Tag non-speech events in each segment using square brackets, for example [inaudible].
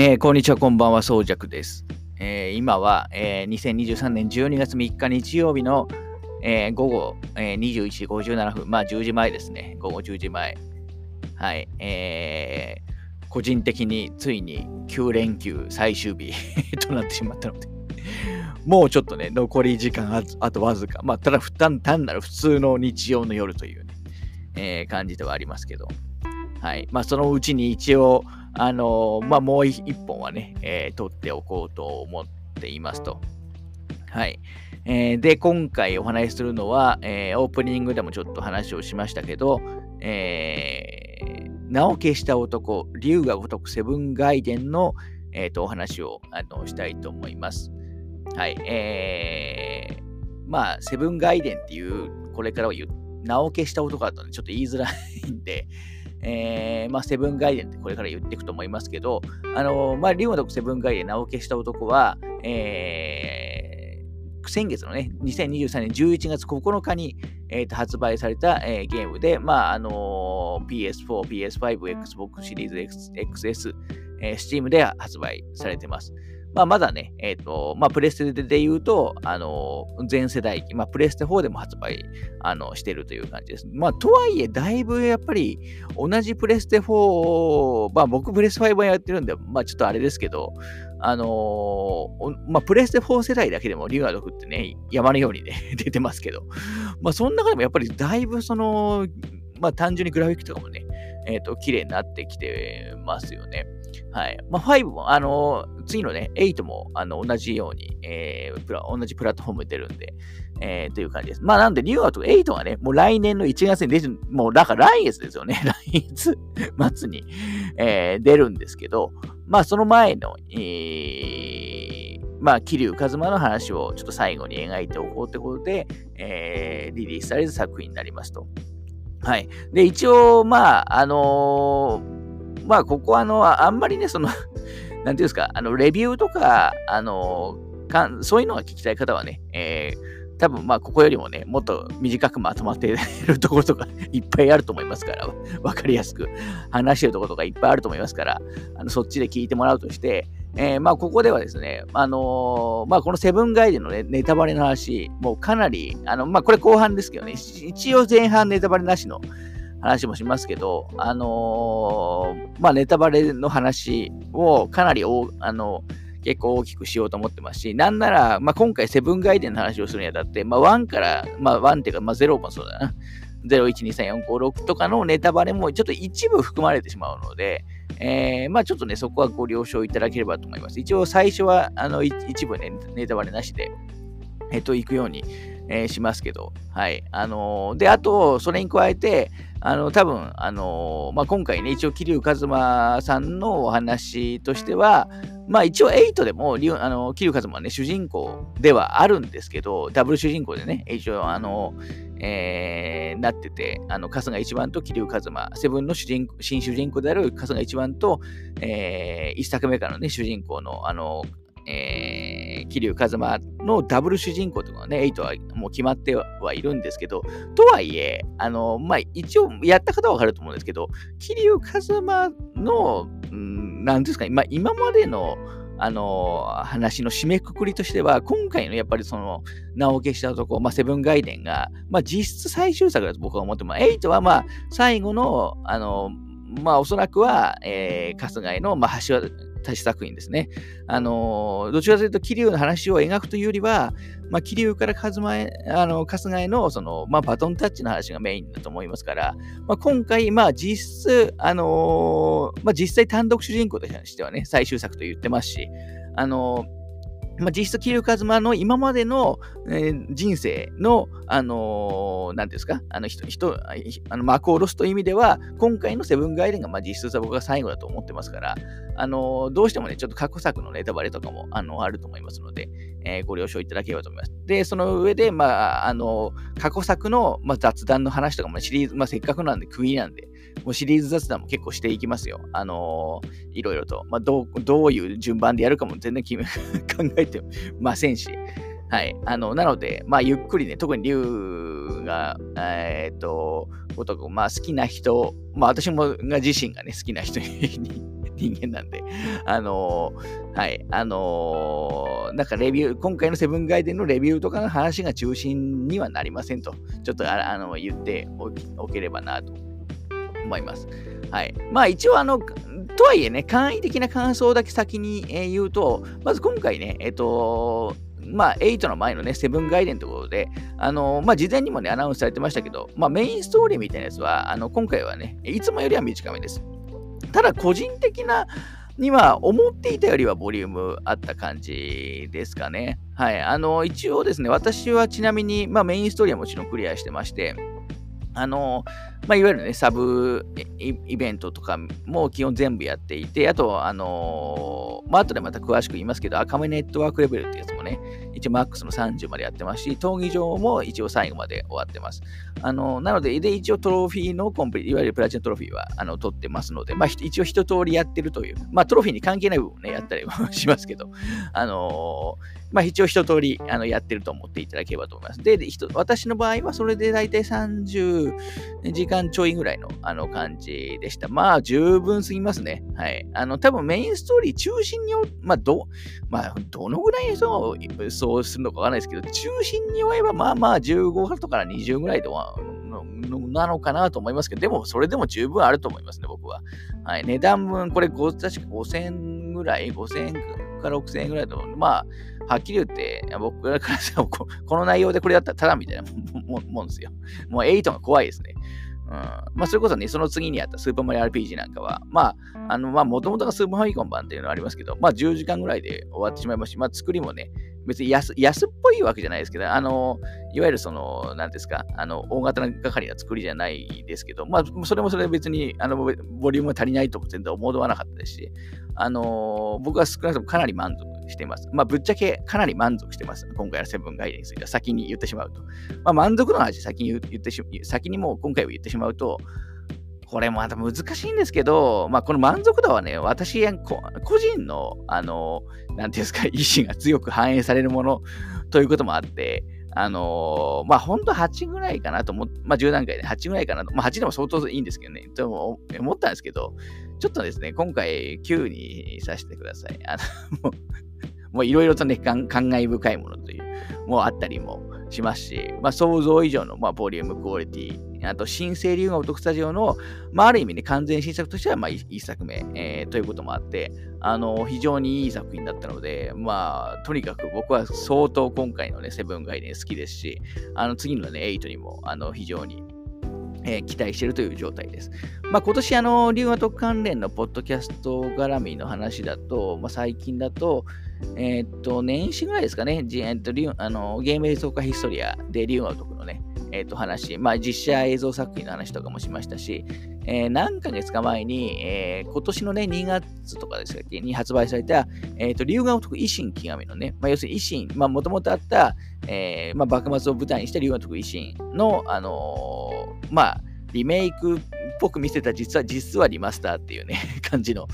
えーこんにちは、こんばんは、そうじゃくです。えー今は、えー2023年12月3日日曜日の、えー午後、えー21時57分、まあ10時前ですね、午後10時前。はい、えー個人的についに9連休最終日 [laughs] となってしまったので、もうちょっとね、残り時間あとわずか、まあ、ただ単単なる普通の日曜の夜というね、えー感じではありますけど、はい、まあ、そのうちに一応、あのまあ、もう一本はね、えー撮っておこうと思っていますと。はい。えーで、今回お話しするのは、えーオープニングでもちょっと話をしましたけど、えー名を消した男、龍が如くセブンガイデンの、えーとお話をあのしたいと思います。はい。えーまあ、セブンガイデンっていう、これからは、名を消した男だとね、ちょっと言いづらいんで、えーまあ、セブンガイデンってこれから言っていくと思いますけど、あのまあ、リオのセブンガイデン名を消した男は、えー先月のね、2023年11月9日に、えーと発売された、えーゲームで、まああの PS4、PS5、Xbox シリーズ X XS、えー Steam で発売されてます。まあ、まだね、えっ、と、まあ、プレステで言うと、あの全世代機、まあ、プレステ4でも発売、あの、してるという感じです。まあ、とはいえ、だいぶやっぱり、同じプレステ4、まあ、僕プレス5はやってるんで、まあ、ちょっとあれですけど、あのーまあ、プレステ4世代だけでもリュガドクってね、山のようにね、[laughs] 出てますけど、まあ、その中でもやっぱりだいぶその、まあ、単純にグラフィックとかもね、えっ、と、綺麗になってきてますよね。はい。まあ、5も、あの次のね、8も、あの、同じように、えープラ、同じプラットフォーム出るんで、えーという感じです。まあ、なんで、リュウアと8がね、もう来年の1月に出る、もう、だから来月ですよね。[laughs] 来月末に、えー出るんですけど、まあ、その前の、えーまあ、桐生一馬の話をちょっと最後に描いておこうということで、えーリリースされる作品になりますと。はい。で、一応、まあ、あのーまあ、ここは、あの、あんまりね、その、[laughs] なんていうんですか、あの、レビューとか、あのかんそういうのが聞きたい方はね、えー多分まあここよりもね、もっと短くまとまっているところとか [laughs] いっぱいあると思いますから、[laughs] わかりやすく話してるところとかいっぱいあると思いますから、あのそっちで聞いてもらうとして、えーまあここではですね、あのーまあこのセブンガイデンの、ね、ネタバレの話、もうかなり、あのまあこれ後半ですけどね、一応前半ネタバレなしの話もしますけど、あのーまあネタバレの話をかなりお、あの結構大きくしようと思ってますし、なんなら、まあ、今回セブンガイデンの話をするにあたって、まあ、1から、まあ、1っていうか、まあ、0もそうだな。0123456とかのネタバレもちょっと一部含まれてしまうので、えーまあちょっとね、そこはご了承いただければと思います。一応最初は、あの、一部ね、ネタバレなしで、えっと、行くように、えーしますけど、はい。あのーで、あと、それに加えて、あの、多分、あのーまあ、今回ね、一応、桐生一馬さんのお話としては、まあ、一応、8でも、リュあの、桐生一馬はね、主人公ではあるんですけど、ダブル主人公でね、一応、あの、えーなってて、あの、春日一番と桐生一馬、セブンの主人新主人公である春日一番と、えー一作目からのね、主人公の、あの、えー、桐生一馬のダブル主人公というのはね、8はもう決まってはいるんですけど、とはいえ、あの、まあ、一応やった方はわかると思うんですけど、桐生一馬の、うん、なんですかね、まあ、今までの、あの、話の締めくくりとしては、今回のやっぱりその、名を消したとこ、まあ、セブンガイデンが、まあ、実質最終作だと僕は思ってます。8はまあ、最後の、あの、まあ、おそらくは、えー、春日井の、まあ、橋渡し作品ですね。あの、どちらかというと、桐生の話を描くというよりは、まあ、桐生から春日あの春日井の、その、まあ、バトンタッチの話がメインだと思いますから、まあ、今回、まあ、実質、あのまあ、実際単独主人公としてはね、最終作と言ってますし、あのーまあ、実質、桐生一馬の今までの、えー人生の、あのーなんですか、あの人、人、あの幕を下ろすという意味では、今回のセブンガイデンが、まあ、実質は僕が最後だと思ってますから、あのーどうしてもね、ちょっと過去作のネタバレとかも、あの、あると思いますので、えーご了承いただければと思います。で、その上で、まあ、あの過去作の、まあ、雑談の話とかもシリーズ、まあ、せっかくなんで区切りなんで、もうシリーズ雑談も結構していきますよ。あのーいろいろと。まあ、どう、どういう順番でやるかも全然決め [laughs] 考えてませんし。はい。あの、なので、まあ、ゆっくりね、特に竜が、えーっと、ごと、まあ、好きな人、まあ、私もが自身がね、好きな人に [laughs] 人間なんで、あのー、はい、あのー、なんかレビュー、今回のセブンガイデンのレビューとかの話が中心にはなりませんと、ちょっとあの言っておければなと思います。はい。まあ一応あの、とはいえね、簡易的な感想だけ先に、え言うと、まず今回ね、えっ、と、まあ、8の前のね、セブンガイデンということで、あのまあ、事前にもね、アナウンスされてましたけど、まあ、メインストーリーみたいなやつは、あの今回はね、いつもよりは短めです。ただ、個人的なには、思っていたよりはボリュームあった感じですかね。はい。あの、一応ですね、私はちなみに、まあ、メインストーリーはもちろんクリアしてまして、あの、まあ、いわゆるね、サブイベントとかも基本全部やっていて、あと、あのまあ、後でまた詳しく言いますけど、赤目ネットワークレベルってやつね、一応マックスの30までやってますし、闘技場も一応最後まで終わってます。あのなので、で、一応トロフィーのコンプリ、いわゆるプラチナトロフィーはあの取ってますので、まあ、一応一通りやってるという、まあ、トロフィーに関係ない部分ね、やったりも [laughs] しますけど、あのまあ、一応一通りあのやってると思っていただければと思います。で、私の場合はそれで大体30時間ちょいぐらいのあの感じでした。まあ、十分すぎますね。はい。あの、多分メインストーリー中心に、まあ、ど、まあ、どのぐらいそうそうするのかわかんないですけど、中心に追えば、まあまあ15とから20ぐらいではなのかなと思いますけど、でもそれでも十分あると思いますね、僕は。はい、値段分、これ確か5000円ぐらい、5000円から6000円ぐらいと、まあ、はっきり言って、僕らからしたらこの内容でこれだったらただみたいなもんですよ。もう8が怖いですね。まあ、それこそね、その次にあったスーパーマリオ RPG なんかは、まあ、あの、まあ、もともとがスーパーファミコン版っていうのはありますけど、まあ、10時間ぐらいで終わってしまいます。し、まあ、作りもね、別に安安っぽいわけじゃないですけど、あの、いわゆるその、なんですか、あの、大型な係な作りじゃないですけど、まあ、それもそれで別に、あの、ボリュームが足りないと全然思わなかったですし、あの、僕は少なくともかなり満足しています。まあ、ぶっちゃけかなり満足してます。今回のセブンガイデについては先に言ってしまうと。まあ、満足の話先に言ってし先にもう今回は言ってしまうと、これまた難しいんですけど、まあ、この満足度はね、私、個人の、あの、なんていうんですか、意思が強く反映されるものということもあって、あのまあ、ほんと8ぐらいかなと思まあ、10段階で8ぐらいかなと、まあ、8でも相当いいんですけどね、と思ったんですけど、ちょっとですね、今回9にさせてください。あの、[laughs] もういろいろとね、感慨深いものという、もうあったりもしますし、まあ、想像以上の、まあ、ボリューム、クオリティ、あと、新生流が男スタジオの、まあ、ある意味ね、完全新作としては、まあ、一作目、えー、ということもあって、あの、非常にいい作品だったので、まあ、とにかく僕は相当今回のね、セブンガイデン好きですし、あの、次のね、エイトにも、あの、非常にえー、期待しているという状態です。まあ、今年、あの、龍和と関連のポッドキャスト絡みの話だと、まあ、最近だと、えー、っと、年始ぐらいですかね、えー、っとあのゲーム映像化ヒストリアで龍和とのね、えー、と話、まあ、実写映像作品の話とかもしましたし、えー、何ヶ月か前に、えー、今年のね、2月とかですかに発売された、えっ、ー、と、龍河徳維新極みのね、まあ、要するに維新、まあ、もともとあった、えー、まあ、幕末を舞台にした龍河徳維新の、あのー、まあ、リメイクぽく見せた実は、実はリマスターっていうね、[laughs] 感じの、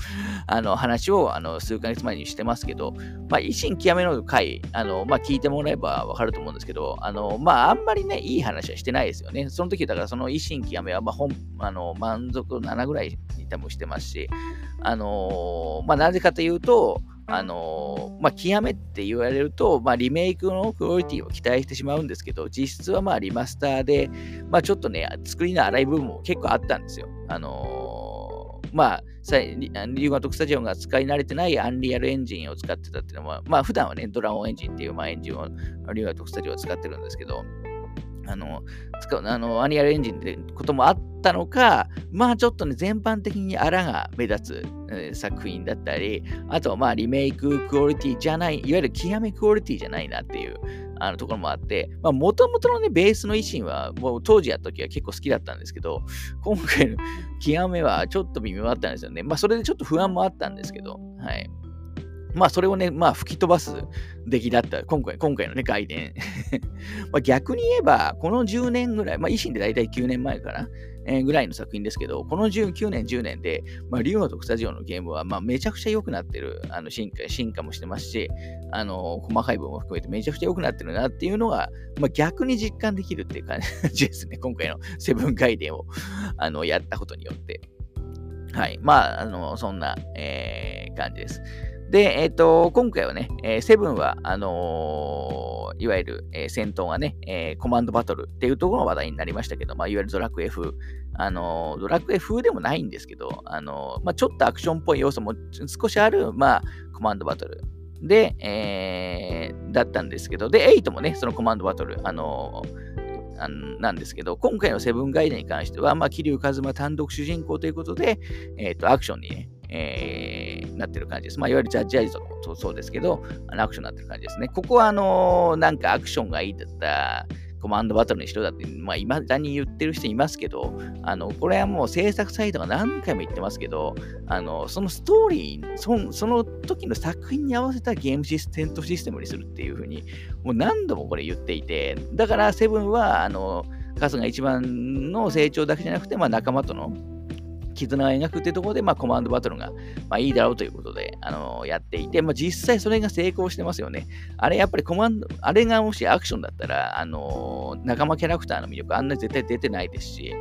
あの、話を、あの、数ヶ月前にしてますけど、まあ、維新極めの回、あの、まあ、聞いてもらえばわかると思うんですけど、あの、まあ、あんまりね、いい話はしてないですよね。その時、だからその維新極めは、まあ、本、あの、満足7ぐらいに多分してますし、あのまあ、なぜかというと、あのまあ、極めって言われると、まあ、リメイクのクオリティを期待してしまうんですけど、実質はまあリマスターで、まあ、ちょっとね、作りの荒い部分も結構あったんですよ。あのー、まあ、リュウガトクスタジオが使い慣れてないアンリアルエンジンを使ってたっていうのは、まあ、普段はね、ドラゴンエンジンっていう、まあ、エンジンをリュウガトクスタジオは使ってるんですけど、あの、使う、あの、アニアルエンジンってこともあったのか、まあちょっとね、全般的にあらが目立つ、えー、作品だったり、あとまあリメイククオリティじゃない、いわゆる極めクオリティじゃないなっていう、あのところもあって、まあもともとのね、ベースの維新は、もう当時やった時は結構好きだったんですけど、今回の極めはちょっと微妙だったんですよね。まあそれでちょっと不安もあったんですけど、はい。まあ、それをね、まあ、吹き飛ばす出来だった、今回、今回のね、外伝。[laughs] まあ逆に言えば、この10年ぐらい、まあ、維新で大体9年前かな、えー、ぐらいの作品ですけど、この19年、10年で、まあ、リオとスタジオのゲームは、まあ、めちゃくちゃ良くなってる、あの進化、進化もしてますし、あの、細かい部分も含めてめちゃくちゃ良くなってるなっていうのが、まあ、逆に実感できるっていう感じですね。[laughs] 今回のセブンガイデンを、あの、やったことによって。はい。まあ、あの、そんな、えー、感じです。で、えっ、ー、と、今回はね、え、セブンは、あのー、いわゆる、えー、戦闘がね、え、コマンドバトルっていうところが話題になりましたけど、まあ、いわゆるドラクエ風、あの、ドラクエ風でもないんですけど、あの、まあ、ちょっとアクションっぽい要素も少しある、まあ、コマンドバトル。で、え、だったんですけど、で、8もね、そのコマンドバトル、あのーなんですけど、今回のセブンガイドに関しては、まあ、桐生一馬単独主人公ということで、えっ、と、アクションにね、えー、なってる感じです。まあ、いわゆるジャッジアイズとかもそうですけど、あのアクションになってる感じですね。ここは、あのー、なんかアクションがいいだったコマンドバトルにしろだって、まあ、未だに言ってる人いますけど、あの、これはもう制作サイトが何回も言ってますけど、あの、そのストーリー、そその時の作品に合わせたゲームシステムとシステムにするっていうふうに、もう何度もこれ言っていて、だからセブンは、あの、カスが一番の成長だけじゃなくて、まあ、仲間との絆を描くっていうところで、まあ、コマンドバトルが、まあ、いいだろうということで、あのー、やっていて、まあ、実際それが成功してますよね。あれ、やっぱりコマンド、あれがもしアクションだったら、あのー、仲間キャラクターの魅力、あんなに絶対出てないですし、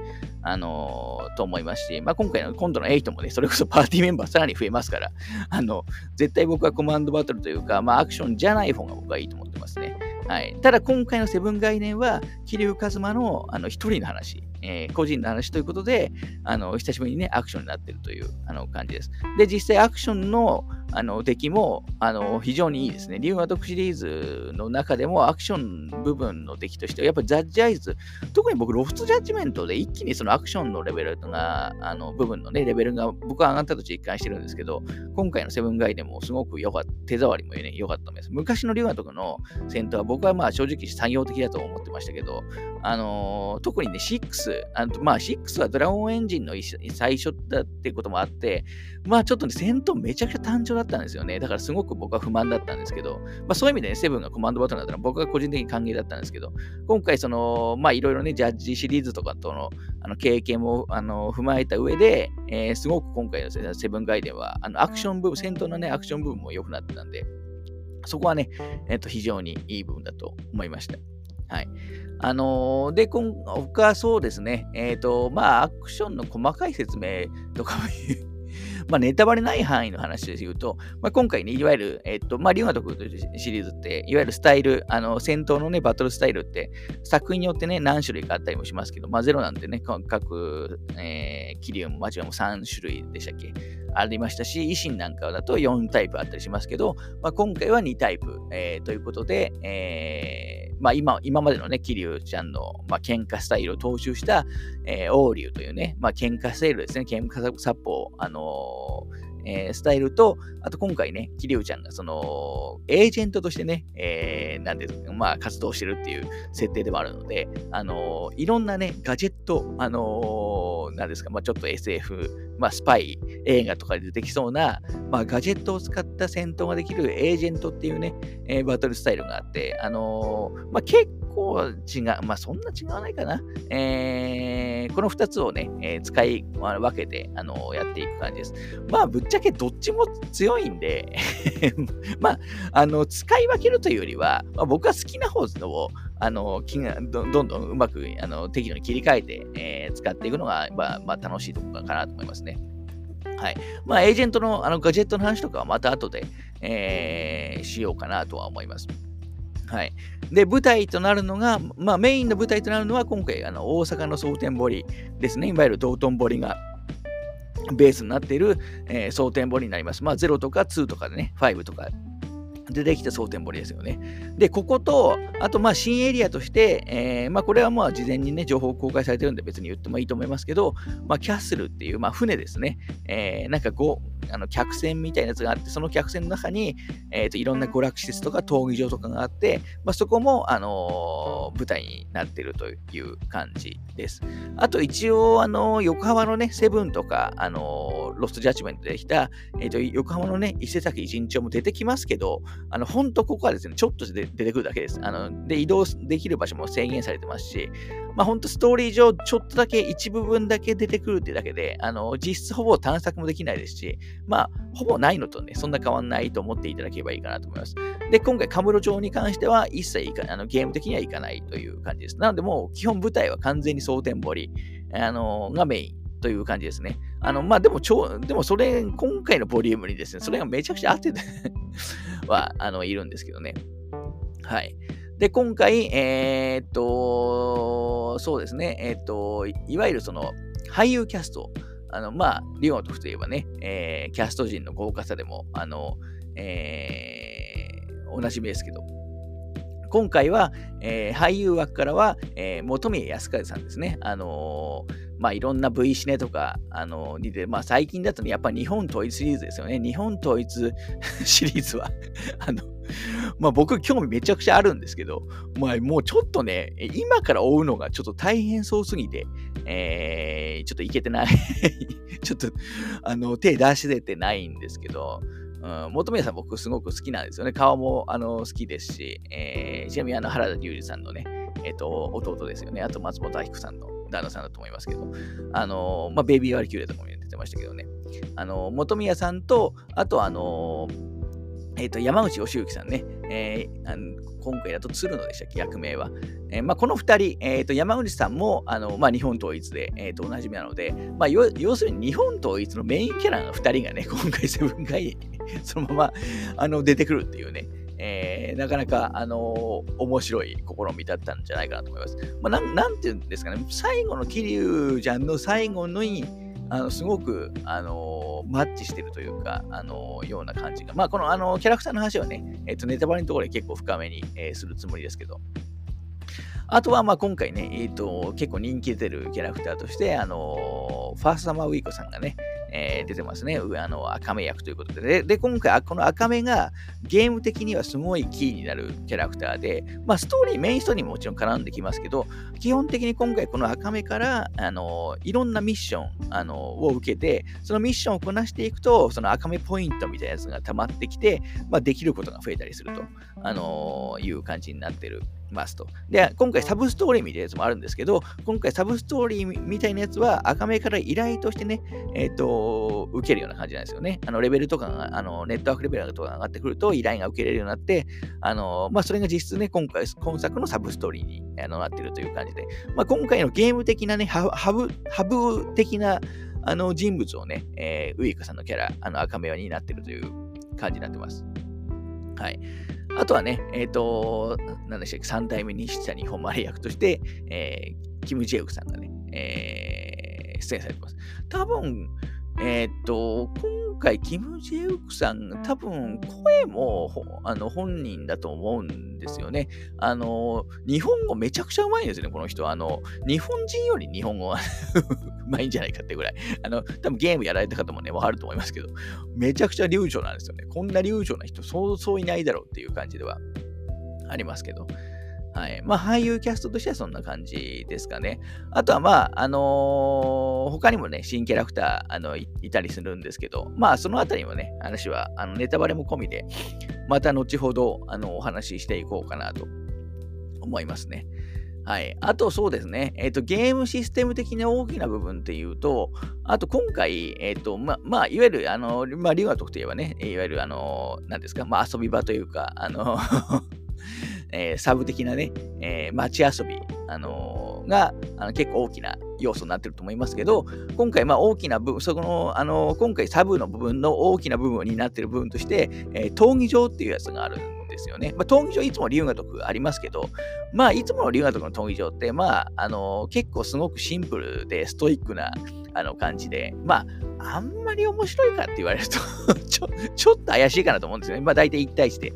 あのー、と思いますし、まあ、今回の、今度の8もね、それこそパーティーメンバーさらに増えますから、あの、絶対僕はコマンドバトルというか、まあ、アクションじゃない方が僕はいいと思ってますね。はい。ただ、今回のセブン概念は、桐生一馬の、あの、一人の話。えー、個人の話ということで、あの、久しぶりにね、アクションになってるというあの感じです。で、実際アクションのあの出来もあの非常にいいですね。竜が毒シリーズの中でもアクション部分の出来としては、やっぱりジャッジアイズ、特に僕、ロフトジャッジメントで一気にそのアクションのレベルが、あの部分のね、レベルが僕は上がったと実感してるんですけど、今回のセブンガイでもすごく良かった、手触りもね、良かったと思います。昔の竜が毒の戦闘は僕はまあ正直作業的だと思ってましたけど、あのー、特にね、6、あのまあ6はドラゴンエンジンの最初だってこともあって、まあちょっとね、戦闘めちゃくちゃ単調だったんですよね。だからすごく僕は不満だったんですけど、まあそういう意味でね、セブンがコマンドバトルだったら僕は個人的に歓迎だったんですけど、今回その、まあいろいろね、ジャッジシリーズとかとのあの経験もあの踏まえた上で、えー、すごく今回のセブンガイデンは、あのアクション部分、戦闘のね、アクション部分も良くなってたんで、そこはね、えっ、ー、と、非常にいい部分だと思いました。はい。あのー、で、今他そうですね、えっ、ー、と、まあ、アクションの細かい説明とかもまあ、ネタバレない範囲の話で言うと、まあ、今回ね、いわゆる、えっと、まあ、リュウガトクシリーズって、いわゆるスタイル、あの、戦闘のね、バトルスタイルって、作品によってね、何種類かあったりもしますけど、まあ、ゼロなんてね、各、えー、キリウム、マジュアも3種類でしたっけありましたし、維新なんかだと4タイプあったりしますけど、まあ、今回は2タイプ、えー、ということで、えー、まあ、今今までのね、桐生ちゃんの、まあ、喧嘩スタイルを踏襲した、えー、王龍というね、まあ、喧嘩スタイルですね、喧嘩殺法、あのーえー、スタイルと、あと今回ね、桐生ちゃんがその、エージェントとしてね、えー、なんでまあ、活動してるっていう設定でもあるので、あのー、いろんなね、ガジェット、あのー、なんですか、まあ、ちょっと SF、まあ、スパイ映画とかで出てきそうな、まあ、ガジェットを使った戦闘ができるエージェントっていうね、えー、バトルスタイルがあって、あのー、まあ、結構違う、まあ、そんな違わないかな。えー、この2つをね、えー、使い分けて、あのー、やっていく感じです。まあ、ぶっけどっちも強いんで [laughs] まあ、あの、使い分けるというよりは、まあ、僕は好きな方を、あの、どどんどんうまくあの適度に切り替えて、えー、使っていくのが、まあ、まあ、楽しいところかなと思いますね。はい。まあ、エージェントのあのガジェットの話とかはまた後で、えー、しようかなとは思います。はい。で、舞台となるのが、まあ、メインの舞台となるのは、今回、あの大阪の蒼天堀ですね。いわゆる道頓堀がベースになっている、えー、蒼天堀になります。まあ、0とか2とかでね、5とかでできた蒼天堀ですよね。で、ここと、あと、まあ、新エリアとして、えー、まあ、これはまあ、事前にね、情報公開されてるんで別に言ってもいいと思いますけど、まあ、キャッスルっていう、まあ、船ですね。えー、なんかこう、あの客船みたいなやつがあって、その客船の中に、えーと、いろんな娯楽施設とか闘技場とかがあって、まあ、そこも、あのー、舞台になっているという感じです。あと一応、あのー、横浜のね、セブンとか、あのー、ロストジャッジメントできた、えーと、横浜のね、伊勢崎一日も出てきますけど、あの、本当ここはですね、ちょっとで出てくるだけです。あの、で、移動できる場所も制限されてますし、まあ、本当ストーリー上、ちょっとだけ、一部分だけ出てくるっていうだけで、あの、実質ほぼ探索もできないですし、まあ、ほぼないのとね、そんな変わんないと思っていただければいいかなと思います。で、今回、カムロ町に関しては、一切あのゲーム的にはいかないという感じです。なので、もう、基本舞台は完全に蒼天堀、あのがメインという感じですね。あの、まあ、でも、でもそれ、今回のボリュームにですね、それがめちゃくちゃ合ってて [laughs] は、あの、いるんですけどね。はい。で、今回、えー、っと、そうですね、えー、っと、いわゆるその、俳優キャスト、あの、まあ、リオンとといえばね、えー、キャスト陣の豪華さでも、あの、えー、おなじみですけど、今回は、えー、俳優枠からは、えー、本宮康和さんですね。あのー、まあ、いろんな V シネとか、あのー、で、まあ、最近だとね、やっぱ日本統一シリーズですよね。日本統一 [laughs] シリーズはあの、まあ、僕、興味めちゃくちゃあるんですけど、まあ、もうちょっとね、今から追うのがちょっと大変そうすぎて、えー、ちょっといけてない [laughs] ちょっと、あの、手出しててないんですけど、うん、本宮さん僕すごく好きなんですよね。顔もあの好きですし、えー、ちなみにあの原田龍二さんのね、えっ、ー、と、弟ですよね。あと松本明子さんの旦那さんだと思いますけど、あのまあ、ベイビーワリキューレとかも出てましたけどね。あの本宮さんと、あとあのえ、ー、と、山内義行さんね、えー、あの今回だと鶴野でしたっけ、役名は。えー、まあ、この2人、えーと、山口さんもあの、まあ、日本統一で、えーと、おなじみなので、まあ、要するに日本統一のメインキャラの2人がね、[laughs] 今回セブンガイにそのままあの出てくるっていうね、えー、なかなか、あのー、面白い試みだったんじゃないかなと思います。まあ、なん、ていうんですかね、最後の桐生ちゃんの最後のに、あのすごく、あの、マッチしてるというか、あの、ような感じが。まあ、この、あのキャラクターの話はね、えっ、と、ネタバレのところで結構深めに、えするつもりですけど。あとは、まあ、今回ね、えっ、と、結構人気出てるキャラクターとして、あのファーストサマーウィーコさんがね、えー、出てますね。あの、赤目役ということで。で、で今回、この赤目がゲーム的にはすごいキーになるキャラクターで、まあ、ストーリー、メインストーリーももちろん絡んできますけど、基本的に今回この赤目から、あの、いろんなミッション、あの、を受けて、そのミッションをこなしていくと、その赤目ポイントみたいなやつが溜まってきて、まあ、できることが増えたりすると、あのいう感じになってるますと。で、今回サブストーリーみたいなやつもあるんですけど、今回サブストーリーみたいなやつは赤目から依頼としてね、えっ、ー、と、受けるような感じなんですよね。あの、レベルとかが、あの、ネットワークレベルとかが上がってくると依頼が受けれるようになって、あの、まあ、それが実質ね、今回、今作のサブストーリーにあのなってるという感じで、まあ、今回のゲーム的なね、ハブ、ハブ的なあの人物をね、えー、ウイカさんのキャラ、あの赤目になってるという感じになってます。はい。あとはね、えっ、ー、と、何でしたっけ、3代目にした日本マリ役として、えー、キム・ジェウクさんがね、えー、出演されてます。多分、えっ、と、今回、キム・ジェウクさん、多分、声もあの本人だと思うんですよね。あの、日本語めちゃくちゃうまいんですよね、この人。あの、日本人より日本語は [laughs] うまいんじゃないかってぐらい。あの、多分ゲームやられた方もね、わかると思いますけど、めちゃくちゃ流暢なんですよね。こんな流暢な人、そうそういないだろうっていう感じではありますけど。はい。まあ、俳優キャストとしてはそんな感じですかね。あとは、まあ、あのー、他にもね、新キャラクター、あのい、いたりするんですけど、まあ、そのあたりもね、話は、あの、ネタバレも込みで、また後ほど、あの、お話ししていこうかなと思いますね。はい。あと、そうですね。えっ、ー、と、ゲームシステム的な大きな部分っていうと、あと、今回、えっ、ー、と、ま、まあ、いわゆる、あの、まあ、リワトクといえばね、いわゆる、あの、何ですか、まあ、遊び場というか、あのえー、サブ的なね、えー、街遊び、あのー、があの結構大きな要素になってると思いますけど、今回、まあ大きな部分、そこの、あの今回サブの部分の大きな部分になってる部分として、え闘技場っていうやつがあるんですよね。まあ、闘技場いつも龍が徳ありますけど、まあいつもの龍が徳の闘技場って、まあ、あの結構すごくシンプルでストイックなあの感じで、まあ、あんまり面白いかって言われると [laughs] ちょ、ちょっと怪しいかなと思うんですよね。まあ大体1対1で。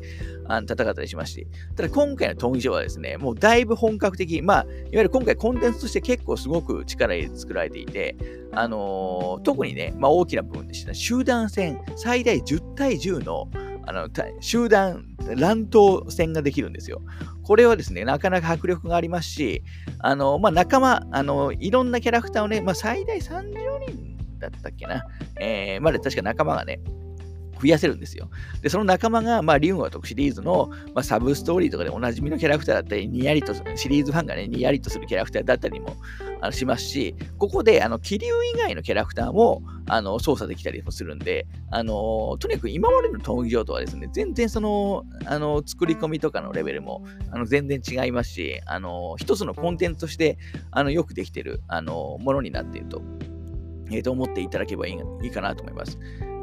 あの戦ったりしまして。ただ今回の闘技場はですね、もうだいぶ本格的、まあ、いわゆる今回コンテンツとして結構すごく力入れて作られていて、あのー、特にね、まあ大きな部分でした、集団戦、最大10対10のあの集団乱闘戦ができるんですよ。これはですね、なかなか迫力がありますし、あの、まあ、仲間、あの、いろんなキャラクターをね、まあ、最大30人だったっけな、えー、まで確か仲間がね、増やせるんですよ。で、その仲間が、まあ、リュウンは特シリーズの、まあ、サブストーリーとかでおなじみのキャラクターだったり、にやりと、シリーズファンがね、にやりとするキャラクターだったりもあのしますし、ここで、あの、気流以外のキャラクターも、あの、操作できたりもするんで、あの、とにかく今までの闘技場とはですね、全然その、あの、作り込みとかのレベルも、あの、全然違いますし、あの、一つのコンテンツとして、あの、よくできてる、あの、ものになっているとえー、と思っていただければいいいいかなと思います。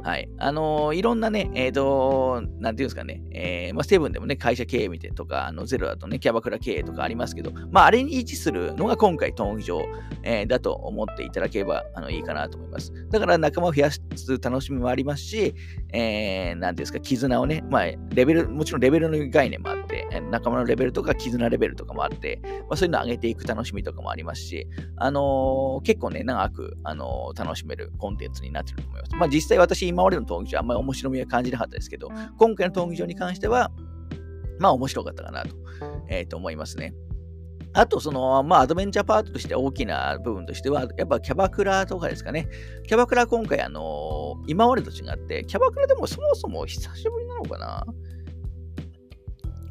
はい。あのー、いろんなね、えっ、ー、と、なんていうんですかね、えー、まあ、セブンでもね、会社経営見てとか、あのゼロだとね、キャバクラ経営とかありますけど、まあ、あれに位置するのが今回、闘技場、えー、だと思っていただければあのいいかなと思います。だから仲間を増やす楽しみもありますし、えー、なんですか、絆をね、まあ、レベル、もちろんレベルの概念もあって、仲間のレベルとか絆レベルとかもあって、まあ、そういうのを上げていく楽しみとかもありますし、あのー、結構ね、長く、あの、楽しめるコンテンツになってると思います。まあ、実際私、今までの闘技場あんまり面白みは感じなかったですけど、今回の闘技場に関しては、まあ面白かったかなと,、えー、と思いますね。あと、その、まあ、アドベンチャーパートとして大きな部分としては、やっぱキャバクラとかですかね。キャバクラ今回、あのー、今までと違って、キャバクラでもそもそも久しぶりなのかな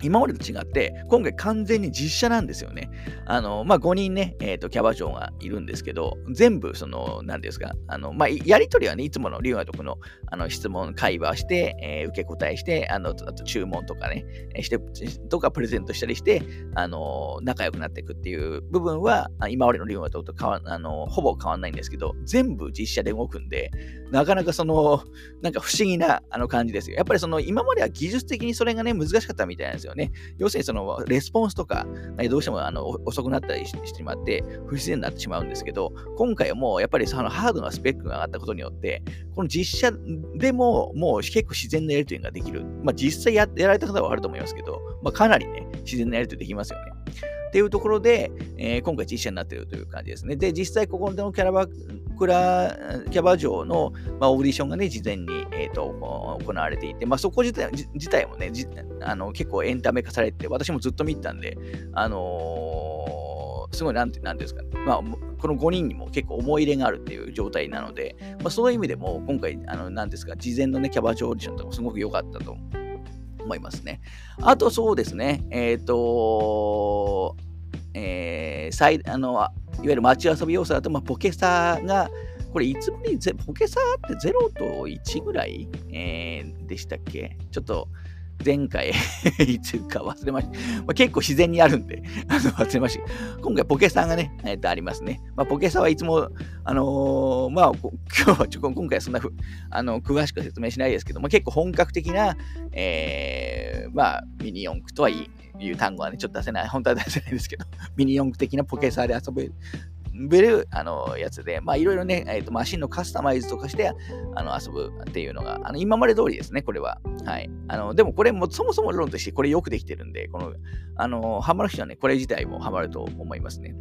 今までと違って、今回完全に実写なんですよね。あの、まあ、5人ね、えっ、ー、と、キャバ嬢がいるんですけど、全部、その、何ですか、あの、まあ、やりとりはね、いつもの龍河との、あの、質問、会話して、えー、受け答えして、あの、あと注文とかね、して、とかプレゼントしたりして、あの、仲良くなっていくっていう部分は、今までの龍河と変わ、あの、ほぼ変わんないんですけど、全部実写で動くんで、なかなかその、なんか不思議な、あの、感じですよ。やっぱりその、今までは技術的にそれがね、難しかったみたいなんですよね。要するにそのレスポンスとか、どうしてもあの遅くなったりしてしまって、不自然になってしまうんですけど、今回はもうやっぱりそのハードなスペックが上がったことによって、この実写でももう結構自然なやり取りができる。まあ実際ややられた方はあると思いますけど、まあかなりね、自然なやり取りできますよね。っていうところで、えー、今回実写になっているという感じですね。で、実際ここのキャラバクラ、キャバ嬢の、まあ、オーディションがね、事前に、えーと、行われていて、まあ、そこ自体自体もねあの、結構エンタメ化されて、私もずっと見てたんで、あのー、すごいなんて、なんですかね。まあ、この5人にも結構思い入れがあるっていう状態なので、まあ、そういう意味でも、今回、あの、なんですか、事前のね、キャバ嬢オーディションとかもすごく良かったと思いますね。あとそうですね、えっ、ー、と、えー、最あのいわゆる街遊び要素だと、まあ、ポケサーが、これいつぶり、ポケサーって0と1ぐらい、えー、でしたっけ？ちょっと、前回 [laughs] いつか忘れました。まあ、結構自然にあるんで、[laughs] あの忘れました。今回ポケサーがね、えー、とありますね。まあ、ポケサーはいつも、あのー、まあ、今日はちょ今回はそんなふあの詳しく説明しないですけども、結構本格的な、えー、まあ、ミニ四駆とはいいいう単語はね、ちょっと出せない、[laughs] 本当は出せないですけど、ミニ四駆的なポケサーで遊べるべるあのやつで、まあいろいろね、えーと、マシンのカスタマイズとかしてあの遊ぶっていうのが、あの今まで通りですね、これは。はい。あのでもこれもそもそも論としてこれよくできてるんで、この、あの、ハマる人はね、これ自体もハマると思いますね。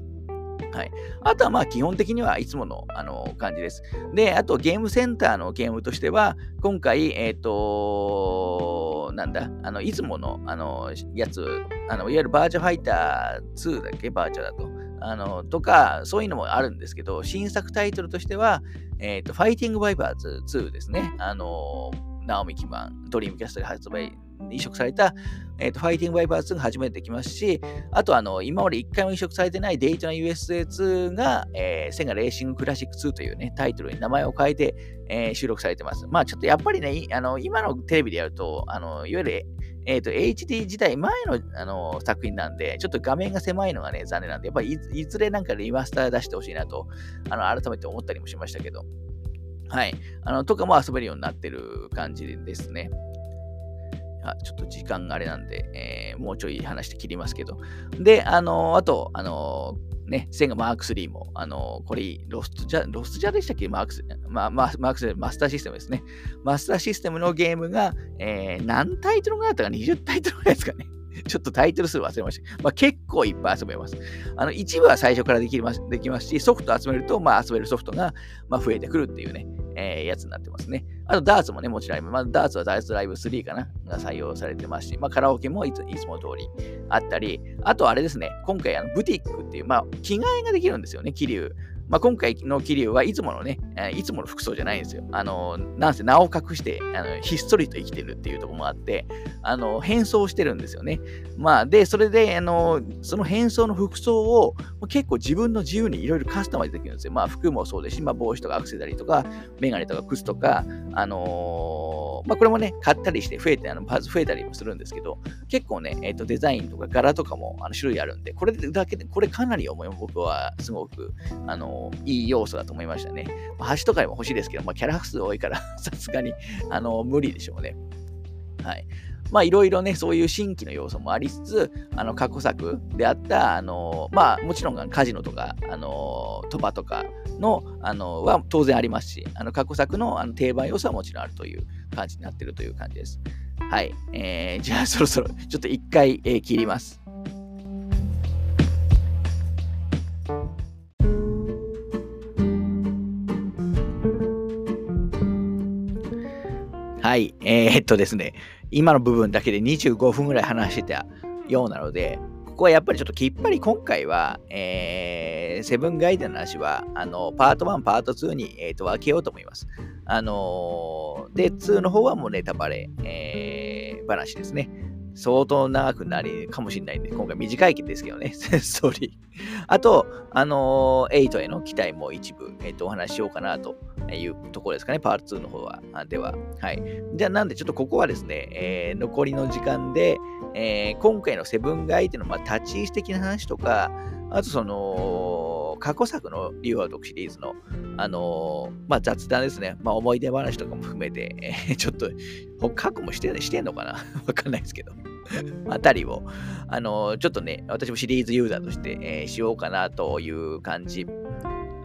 はい。あとはまあ基本的にはいつものあの感じです。で、あとゲームセンターのゲームとしては、今回、えっ、ー、となんだ、あの、いつもの、あの、やつ、あの、いわゆるバーチャファイター2だっけ、バーチャだと。あの、とか、そういうのもあるんですけど、新作タイトルとしては、えっ、ー、と、ファイティングバイパーズ2ですね。あの、ナオミ基盤、ドリームキャストで発売、移植された、えーと、ファイティングバイパー2が初めてできますし、あとあの、今まで1回も移植されてないデイトナ USA2 が、えー、セガレーシングクラシック2というね、タイトルに名前を変えて、えー、収録されてます。まあちょっとやっぱりね、あの今のテレビでやると、あのいわゆるえっ、ー、と、HD 自体前のあの作品なんで、ちょっと画面が狭いのがね、残念なんで、やっぱりいずれなんかリマスター出してほしいなと、あの、改めて思ったりもしましたけど、はい。あの、とかも遊べるようになってる感じですね。あちょっと時間があれなんで、えー、もうちょい話して切りますけど。で、あの、あと、あの、ね、セガマーク3も、あの、これ、ロストジャ、ロストジャでしたっけ？マークス、まあ、マークス、マスターシステムですね。マスターシステムのゲームが、え、何タイトルがあったか ?20 タイトルぐらいですかね。[laughs] ちょっとタイトル数忘れました。まあ、結構いっぱい遊べます。あの一部は最初からできますできますし、ソフト集めると、まあ、遊べるソフトが、まあ、増えてくるっていうね、えー、やつになってますね。あと、ダーツもね、もちろんまあ、ダーツはダーツライブ3かなが採用されてますし、まあ、カラオケもいついつも通りあったり、あとあれですね、今回、あのブティックっていう、まあ、着替えができるんですよね、桐生。まあ、今回の桐生はいつものね、いつもの服装じゃないんですよ。あの、なんせ名を隠して、あのひっそりと生きてるっていうとこもあって、あの、変装してるんですよね。まあ、で、それで、あの、その変装の服装を結構自分の自由にいろいろカスタマイズできるんですよ。まあ、服もそうですし、まあ、帽子とかアクセサリーとか、メガネとか靴とか、あのまあ、これもね、買ったりして増えて、あの数増えたりもするんですけど、結構ね、えっ、ー、と、デザインとか柄とかもあの種類あるんで、これだけで、これかなり重い僕はすごく、あの、いい要素だと思いましたね。まあ、橋とかにも欲しいですけど、まあ、キャラ数多いから [laughs] さすがに、あの、無理でしょうね。はい。まあいろいろね、そういう新規の要素もありつつ、あの過去作であった、あのまあもちろんカジノとか、あのトバとかの、あのは当然ありますし、あの過去作のあの定番要素はもちろんあるという感じになってるという感じです。はい。えー、じゃあそろそろちょっと一回、えー、切ります。はい。えー、っとですね。今の部分だけで25分ぐらい話してたようなので、ここはやっぱりちょっときっぱり今回は、えー、セブンガイドの話は、あの、パート1、パート2に、えー、と分けようと思います。あのー、で、2の方はもうネタバレ、えー、話ですね。相当長くなりかもしれないんで、今回短いですけどね、[laughs] ストーリー。あと、あのー、8への期待も一部、えっ、ー、と、お話ししようかなというところですかね、パート2の方は。では。はい。じゃあ、なんで、ちょっとここはですね、えー、残りの時間で、えー、今回のセブンガイでの、まあ、立ち位置的な話とか、あと、その、過去作の竜は読シリーズの、あのー、まあ、雑談ですね。まあ、思い出話とかも含めて、えー、ちょっと、過去もしてしてんのかな？[laughs] わかんないですけど。あたりを、あのー、ちょっとね、私もシリーズユーザーとして、えー、しようかなという感じ。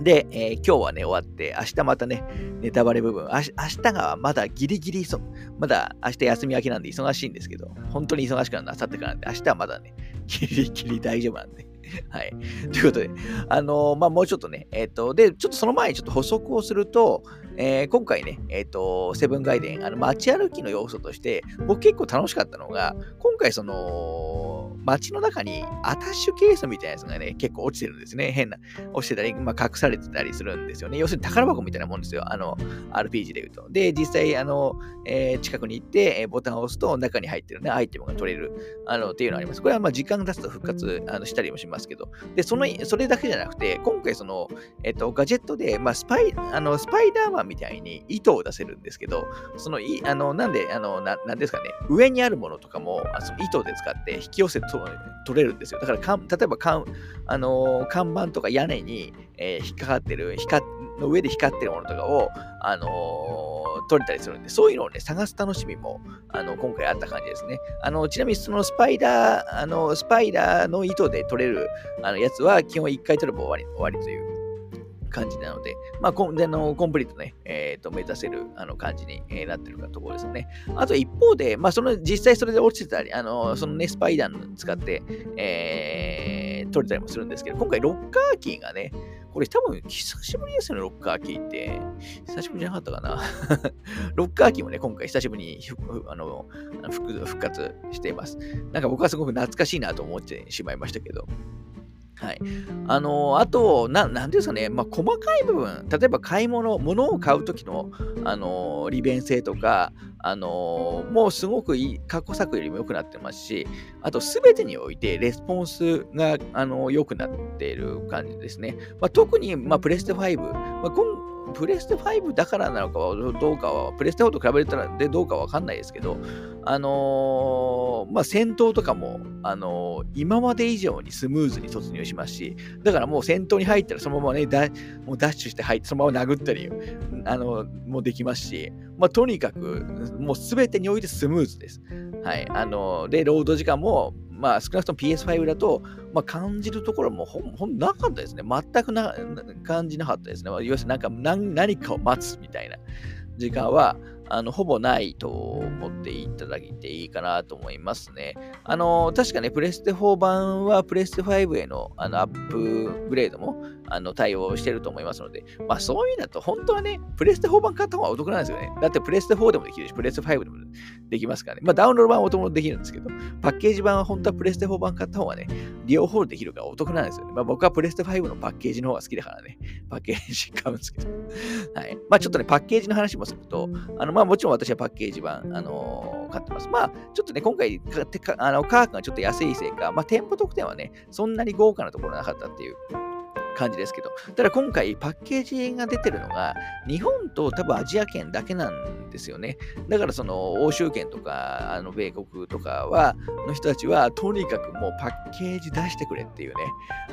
で、えー、今日はね、終わって、明日またね、ネタバレ部分、明日がまだギリギリそ、まだ明日休み明けなんで忙しいんですけど、本当に忙しくなるのは明後日からなんで、明日はまだね、ギリギリ大丈夫なんで。[laughs] はい。ということで、あのー、まあ、もうちょっとね、えっ、ー、と、で、ちょっとその前にちょっと補足をすると、えー、今回ね、えっ、と、セブンガイデン、あの、街歩きの要素として、僕結構楽しかったのが、今回その、街の中にアタッシュケースみたいなやつがね、結構落ちてるんですね。変な、落ちてたり、まあ、隠されてたりするんですよね。要するに宝箱みたいなもんですよ。あの、RPG で言うと。で、実際、あの、えー、近くに行って、え、ボタンを押すと中に入ってるね、アイテムが取れる、あの、っていうのがあります。これはまあ時間が経つと復活あのしたりもしますけど。で、その、それだけじゃなくて、今回その、えっ、と、ガジェットで、まあ、スパイ、あの、スパイダーマンみたいに糸を出せるんですけど、その、いあの、なんで、あの、ななんですかね、上にあるものとかも、あその糸で使って引き寄せと取れるんですよ。だからかん、例えばかん、あのー、看板とか屋根に、えー、引っかかってる、光の上で光ってるものとかを、あのー、取れたりするんで、そういうのをね、探す楽しみも、あの、今回あった感じですね。あの、ちなみにそのスパイダー、あの、スパイダーの糸で取れる、あの、やつは、基本1回取れば終わり、終わりという感じなので、まあ、コンでのコンプリートね、えー、と目指せるあの感じに、え、なってるかところですね。あと一方で、まあ、その実際それで落ちてたり、あのそのね、スパイダー使って、えー、取れたりもするんですけど、今回ロッカーキーがね、これ多分久しぶりですよね、ロッカーキーって。久しぶりじゃなかったかな。[laughs] ロッカーキーもね、今回久しぶりにあの復活しています。なんか僕はすごく懐かしいなと思ってしまいましたけど。はい。あのー、あと、ななんですかね、まあ、細かい部分、例えば買い物、物を買うときの、あのー、利便性とか、あのー、もうすごくいい、過去作よりも良くなってますし、あと、すべてにおいて、レスポンスが、あの良くなっている感じですね。まあ、特に、まあ、プレステ5、まあ、今プレステ5だからなのかどうかは、プレステ4と比べたらでどうかわかんないですけど、あのー、まあ、戦闘とかも、あのー、今まで以上にスムーズに突入しますし、だからもう戦闘に入ったらそのままね、ダもうダッシュして入って、そのまま殴ったり、あのー、もできますし、まあ、とにかく、もうすべてにおいてスムーズです。はい。あので、ロード時間も、まあ、少なくとも PS5 だと、まあ、感じるところもほほんなかったですね。全くな感じなかったですね。要するになんか何何かを待つみたいな時間は、あの、ほぼないと思っていただいていいかなと思いますね。あの、確かね、プレステ4版はプレステ5へのあのアップグレードもあの対応してると思いますので、まあそういう意味だと、本当はね、プレステ4版買った方がお得なんですよね。だってプレステ4でもできるし、プレステ5でもできますからね。まあダウンロード版はお得もできるんですけど、パッケージ版は本当はプレステ4版買った方がね、両方できるからお得なんですよね。まあ僕はプレステ5のパッケージの方が好きだからね、パッケージ買うんですけど。はい。まあちょっとね、パッケージの話もすると、あの、まあもちろん私はパッケージ版、あのー、買ってます。まあちょっとね、今回あの価格がちょっと安いせいか、まあ店舗特典はね、そんなに豪華なところなかったっていう感じですけど、ただ今回パッケージが出てるのが、日本と多分アジア圏だけなんですよね。だからその欧州圏とか、あの米国とかは、の人たちは、とにかくもうパッケージ出してくれっていうね、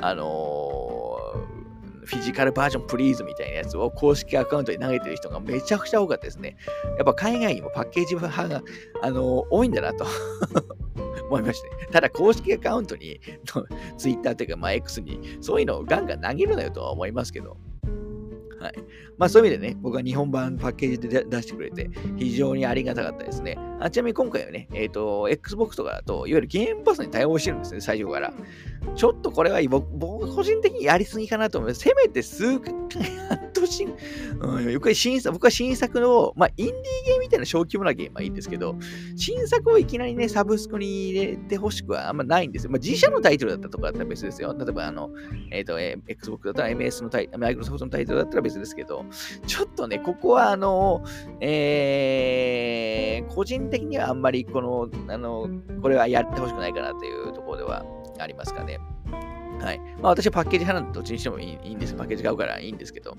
あのーフィジカルバージョンプリーズみたいなやつを公式アカウントに投げてる人がめちゃくちゃ多かったですね。やっぱ海外にもパッケージ派が、あのー、多いんだなと [laughs] 思いまして。ただ、公式アカウントに、ツイッターというか、まあ、X に、そういうのをガンガン投げるなよとは思いますけど。はい。まあそういう意味でね、僕は日本版パッケージで出してくれて、非常にありがたかったですね。あちなみに今回はね、えっ、ー、と、Xbox とかだと、いわゆるゲームパスに対応してるんですね、最初から。ちょっとこれは僕個人的にやりすぎかなと思います。せめて数回、[laughs] 半年、うん、よく新作、僕は新作の、まあ、インディーゲームみたいな小規模なゲームはいいんですけど、新作をいきなりね、サブスクに入れてほしくはあんまないんですよ。まあ、自社のタイトルだったとかだったら別ですよ。例えば、あの、えっ、ー、と、えー、Xbox だったら MS のタイトル、マイクロソフトのタイトルだったら別ですけど、ちょっとね、ここは、あの、えー、個人的にはあんまり、この、あの、これはやってほしくないかなというところではありますかね。はい。まあ私はパッケージ派なんでどっちにしてもいいんです。パッケージ買うからいいんですけど。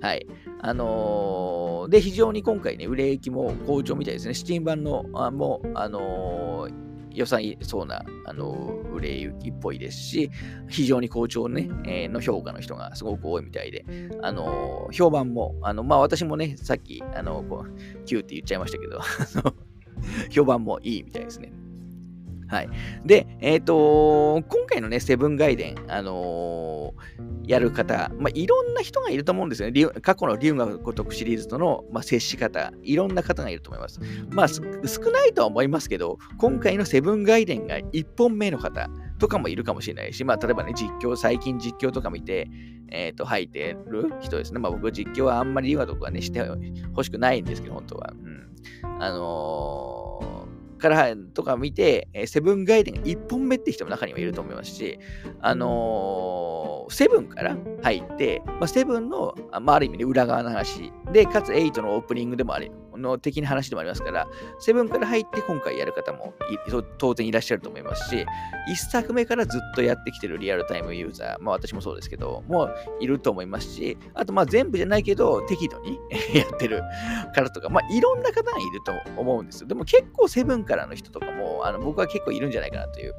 はい。あのー、で、非常に今回ね、売れ行きも好調みたいですね。スチーム版のあもう、あのー予算そうな、あの売れ行きっぽいですし、非常に好調ね、えー、の評価の人がすごく多いみたいで、あの評判も、あのまあ、私もね、さっき、あのこう、キューって言っちゃいましたけど、[laughs] 評判もいいみたいですね。はい。で、えっ、ー、と今回のね、セブンガイデン、あのー、やる方、まあ、いろんな人がいると思うんですよね。過去の龍が如くシリーズとの、まあ、接し方、いろんな方がいると思います。まあ、少ないとは思いますけど、今回のセブンガイデンが1本目の方とかもいるかもしれないし、まあ、例えばね、実況、最近実況とか見て、えっ、ー、と、入ってる人ですね。まあ、僕実況はあんまり龍がとかね、してほしくないんですけど、本当は。うん。あのーからとか見て、セブンガイデンが1本目って人も中にはいると思いますし、あのー、セブンから入って、まあ、セブンの、まあ、ある意味で裏側の話で、かつエイトのオープニングでもある、の的な話でもありますから、セブンから入って今回やる方も当然いらっしゃると思いますし、1作目からずっとやってきてるリアルタイムユーザー、まあ私もそうですけど、もいると思いますし、あとまあ全部じゃないけど、適度に [laughs] やってる方とか、まあいろんな方がいると思うんですよ。でも結構セブンからの人とかも、あの僕は結構いるんじゃないかなという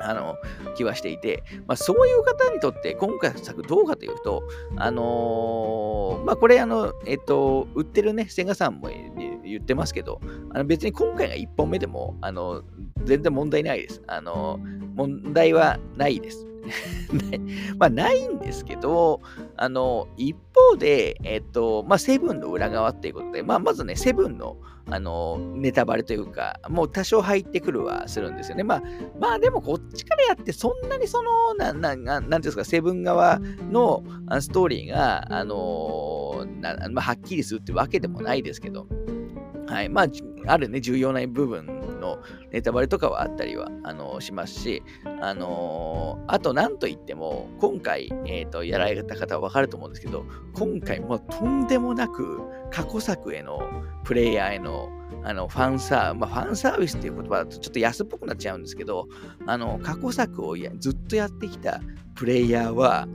あの、気はしていて、まあ、そういう方にとって今回の作どうかというと、あのー、まあ、これ、あの、えっと、売ってるね、千賀さんも言ってますけど、あの別に今回が1本目でも、あの、全然問題ないです。あの、問題はないです。[laughs] まあ、ないんですけど、あの、一方で、えっと、まあ、セブンの裏側っていうことで、まあ、まずね、セブンの、あの、ネタバレというか、もう多少入ってくるはするんですよね。まあ、まあ、でもこっちからやって、そんなにその、な、な、ななんていうんですか、セブン側のストーリーが、あのなまあ、はっきりするってわけでもないですけど、はい。まあ、あるね、重要な部分のネタバレとかはあったりは、あのしますし、あのー、あと何と言っても、今回、え、ー、と、やられた方はわかると思うんですけど、今回もとんでもなく過去作へのプレイヤーへのあのファンサー、まあ、ファンサービスっていう言葉だとちょっと安っぽくなっちゃうんですけど、あの過去作をずっとやってきたプレイヤーは、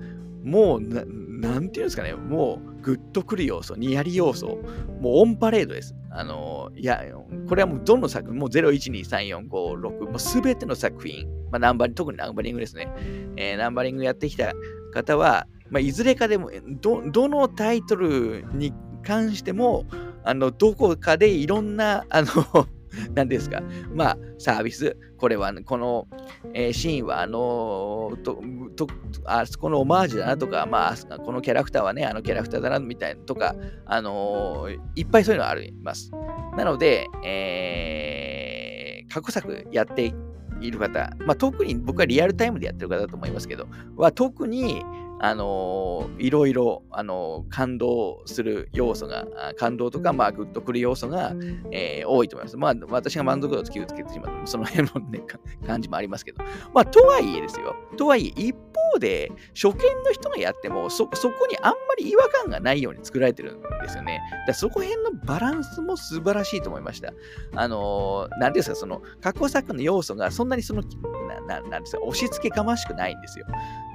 もうな、なんていうんですかね、もうグッとくる要素、ニヤリ要素、もうオンパレードです。あの、いや、これはもうどの作品、もう0、1、2、3、4、5、6、もうすべての作品、まあ、ナンバリ特にナンバリングですね。えー、ナンバリングやってきた方は、まあ、いずれかでもど、どのタイトルに関しても、あの、どこかでいろんな、あの [laughs] 何ですか、まあ、サービス、これは、この、えー、シーンは、あのとと、あそこのオマージュだなとか、まあ、このキャラクターはね、あのキャラクターだな、みたいなとか、あのー、いっぱいそういうのがあります。なので、えー、過去作やっている方、まあ、特に僕はリアルタイムでやってる方だと思いますけど、は特に、あのいろいろ、あの感動する要素が、感動とか、まあ、グッとくる要素が、えー、多いと思います。まあ、私が満足度をつけつけてしまうその辺の、ね、感じもありますけど。まあ、とはいえですよ。とはいえ、一方方で、初見の人がやってもそ、そこにあんまり違和感がないように作られてるんですよね。だそこ辺のバランスも素晴らしいと思いました。あのー、なんですか、その、過去作の要素がそんなにその、ななんですか、押し付けがましくないんですよ。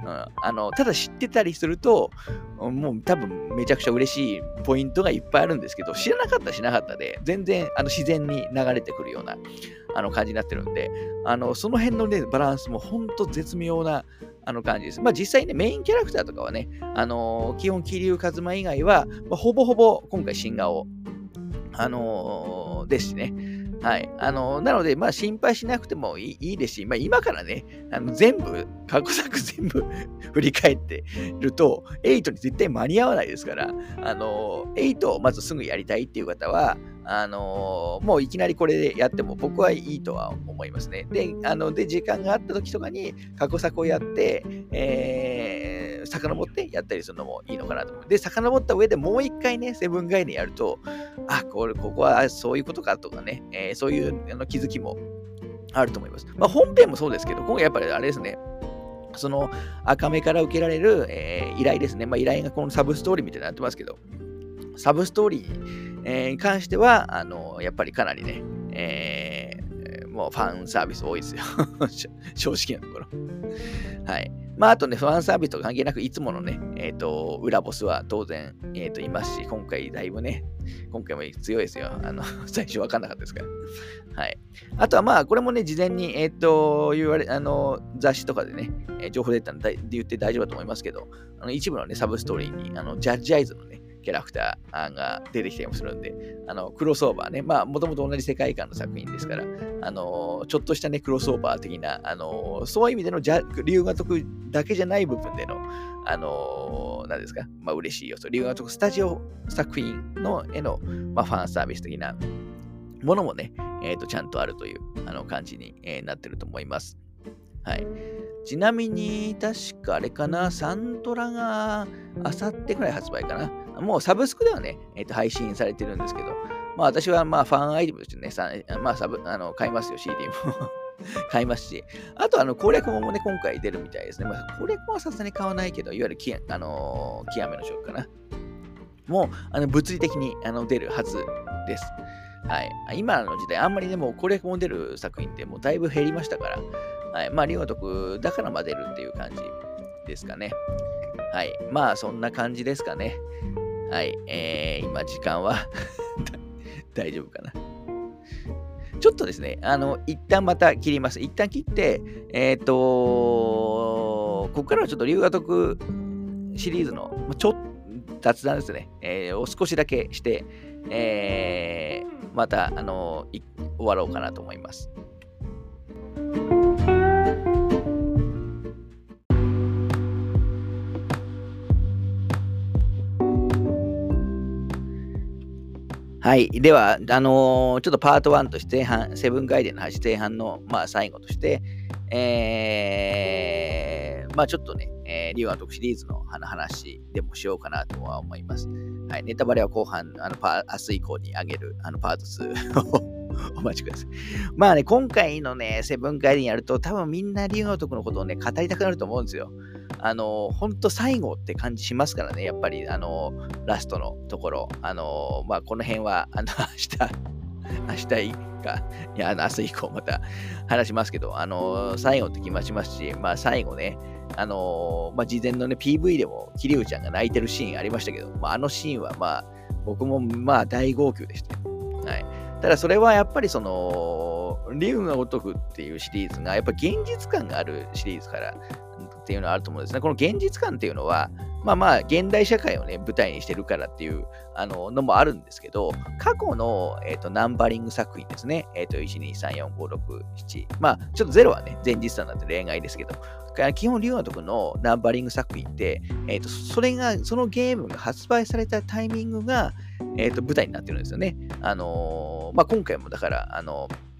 うん、あのただ知ってたりすると、もう多分めちゃくちゃ嬉しいポイントがいっぱいあるんですけど、知らなかったしなかったで、全然あの自然に流れてくるようなあの感じになってるんで、あのその辺の、ね、バランスも本当絶妙なあの感じです。まあ実際ね、メインキャラクターとかはね、あの基本、桐生一馬以外は、まあ、ほぼほぼ今回新顔、あのー、ですしね。はい。あの、なので、まあ、心配しなくてもいいですし、まあ、今からね、あの全部、過去作 [laughs] 全部 [laughs] 振り返ってると、8に絶対間に合わないですから、あの、8をまずすぐやりたいっていう方は、あの、もういきなりこれでやっても僕はいいとは思いますね。で、あので時間があった時とかに過去作をやって、えー、遡ってやったりするのもいいのかなと思う。で、遡った上でもう一回ね、セブンガイドやると、あ、これ、ここはそういうことかとかね、えー、そういうあの気づきもあると思います。まあ、本編もそうですけど、今回やっぱりあれですね、その赤目から受けられる、えー、依頼ですね。まあ、依頼がこのサブストーリーみたいになってますけど、サブストーリーえー、に関しては、あの、やっぱりかなりね、えー、もうファンサービス多いですよ。[laughs] 正直なところ。はい。まあ、あとね、ファンサービスと関係なく、いつものね、えっ、ー、と、裏ボスは当然、えっ、ー、と、いますし、今回だいぶね、今回も強いですよ。あの、[laughs] 最初わかんなかったですから。はい。あとはまあ、これもね、事前に、えっ、ー、と、言われ、あの、雑誌とかでね、情報出たんで言って大丈夫だと思いますけど、あの一部のね、サブストーリーに、あの、ジャッジアイズのね、キャラクターが出てきたりもするんで、あの、クロスオーバーね、まあ、もともと同じ世界観の作品ですから、あの、ちょっとしたね、クロスオーバー的な、あの、そういう意味でのじゃ龍が得だけじゃない部分での、あの、何ですか、まあ、嬉しいよと、龍が得スタジオ作品のへの、まあ、ファンサービス的なものもね、えっ、ー、と、ちゃんとあるというあの感じに、えー、なってると思います。はい。ちなみに、確かあれかな、サントラがあさってくらい発売かな。もうサブスクではね、えー、と配信されてるんですけど、まあ私はまあファンアイテムとしてね、さまあサブあの買いますよ、CD も [laughs] 買いますし、あとあの攻略本もね、今回出るみたいですね。まあ、攻略本はさすがに買わないけど、いわゆるき、あのー、極めの職かな。もうあの物理的にあの出るはずです。はい、今の時代、あんまりね、も攻略本出る作品ってもうだいぶ減りましたから、はい、まあ、リオ徳だからまあ出るっていう感じですかね。はい、まあ、そんな感じですかね。はい、えー、今時間は [laughs] 大丈夫かな。ちょっとですね、あの、一旦また切ります。一旦切って、えっ、ー、とここからはちょっと龍河徳シリーズの、ちょっと雑談ですね、えー、を少しだけして、えー、また、あの終わろうかなと思います。はい。では、あのー、ちょっとパート1として前半、セブンガイデンの話前半の、まあ、最後として、えー、まあちょっとね、えー、リュウアトクシリーズの話でもしようかなとは思います。はい。ネタバレは後半、あのパー明日以降に上げる、あのパート2 [laughs] をお待ちください。まあね、今回のね、セブンガイデンやると、多分みんなリュウアトクのことをね、語りたくなると思うんですよ。あの、本当最後って感じしますからね、やっぱり、あの、ラストのところ、あの、まあ、この辺は、あの、[laughs] 明日、明日か、いや、あの、明日以降また話しますけど、あの、最後って気もしますし、まあ、最後ね、あの、まあ、事前のね、PV でも、桐生ちゃんが泣いてるシーンありましたけど、まあ、あのシーンは、まあ、僕も、まあ、大号泣でした。はい。ただ、それはやっぱり、その、竜が如くっていうシリーズが、やっぱ現実感があるシリーズからっていうのはあると思うんですね。この現実感っていうのは、まあまあ、現代社会をね、舞台にしてるからっていうあののもあるんですけど、過去の、えーと、ナンバリング作品ですね、えーと、1、2、3、4、5、6、7、まあ、ちょっと0はね、前日談なんて例外ですけど、基本、龍のとこのナンバリング作品って、えーと、それが、そのゲームが発売されたタイミングが、えー、と舞台になってるんですよね。あの、まあ、今回もだから、あのー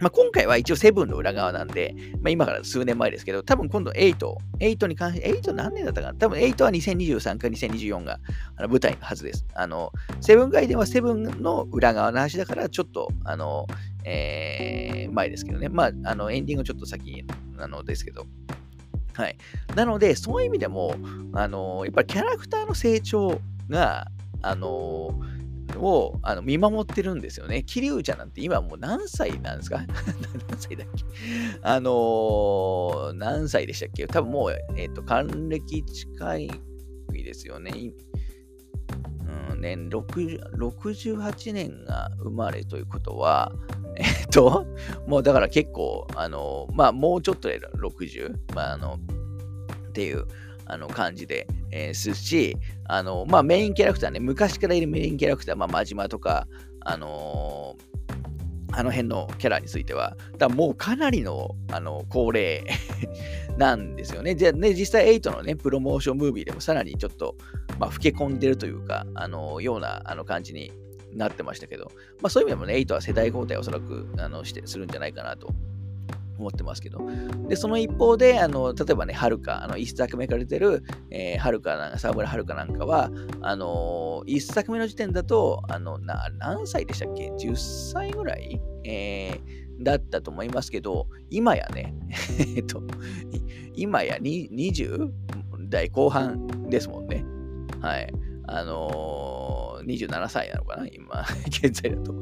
まあ、今回は一応セブンの裏側なんで、まあ、今から数年前ですけど、多分今度8、8に関して、8何年だったかな？多分8は2023か2024があの舞台のはずです。あの、セブンガイデンはセブンの裏側の話だから、ちょっと、あの、えー、前ですけどね。まあ、あの、エンディングちょっと先なのですけど、はい。なので、そういう意味でも、あの、やっぱりキャラクターの成長が、あの、をあの見守ってるんですよね。桐生ちゃんなんて今もう何歳なんですか？[laughs] 何歳だっけ？あのー、何歳でしたっけ？多分もう、えっ、ー、と、還暦近いですよね。うん、年68年が生まれということは、[laughs] えっと、もうだから結構、あの、まあ、もうちょっとで60、まあ、あの、っていう、あの感じで、えー、すし、あの、まあ、メインキャラクターね、昔からいるメインキャラクター、まあ、真島とか、あのー、あの辺のキャラについては、だもうかなりの、あの、高齢 [laughs] なんですよね。で、ね、実際8のね、プロモーションムービーでもさらにちょっと、まあ、老け込んでるというか、あの、ような、あの感じになってましたけど、まあ、そういう意味でもね、8は世代交代をおそらくあのしてするんじゃないかなと思ってますけど。で、その一方で、あの例えばね、はるか、あの1作目から出てる、えー、はるかなんか、沢村はるかなんかは、あのー、1作目の時点だと、あのな何歳でしたっけ ?10 歳ぐらい、えー、だったと思いますけど、今やね、[laughs] えっと、今や20代後半ですもんね。はい。あのー、27歳なのかな？今、[laughs] 現在だと。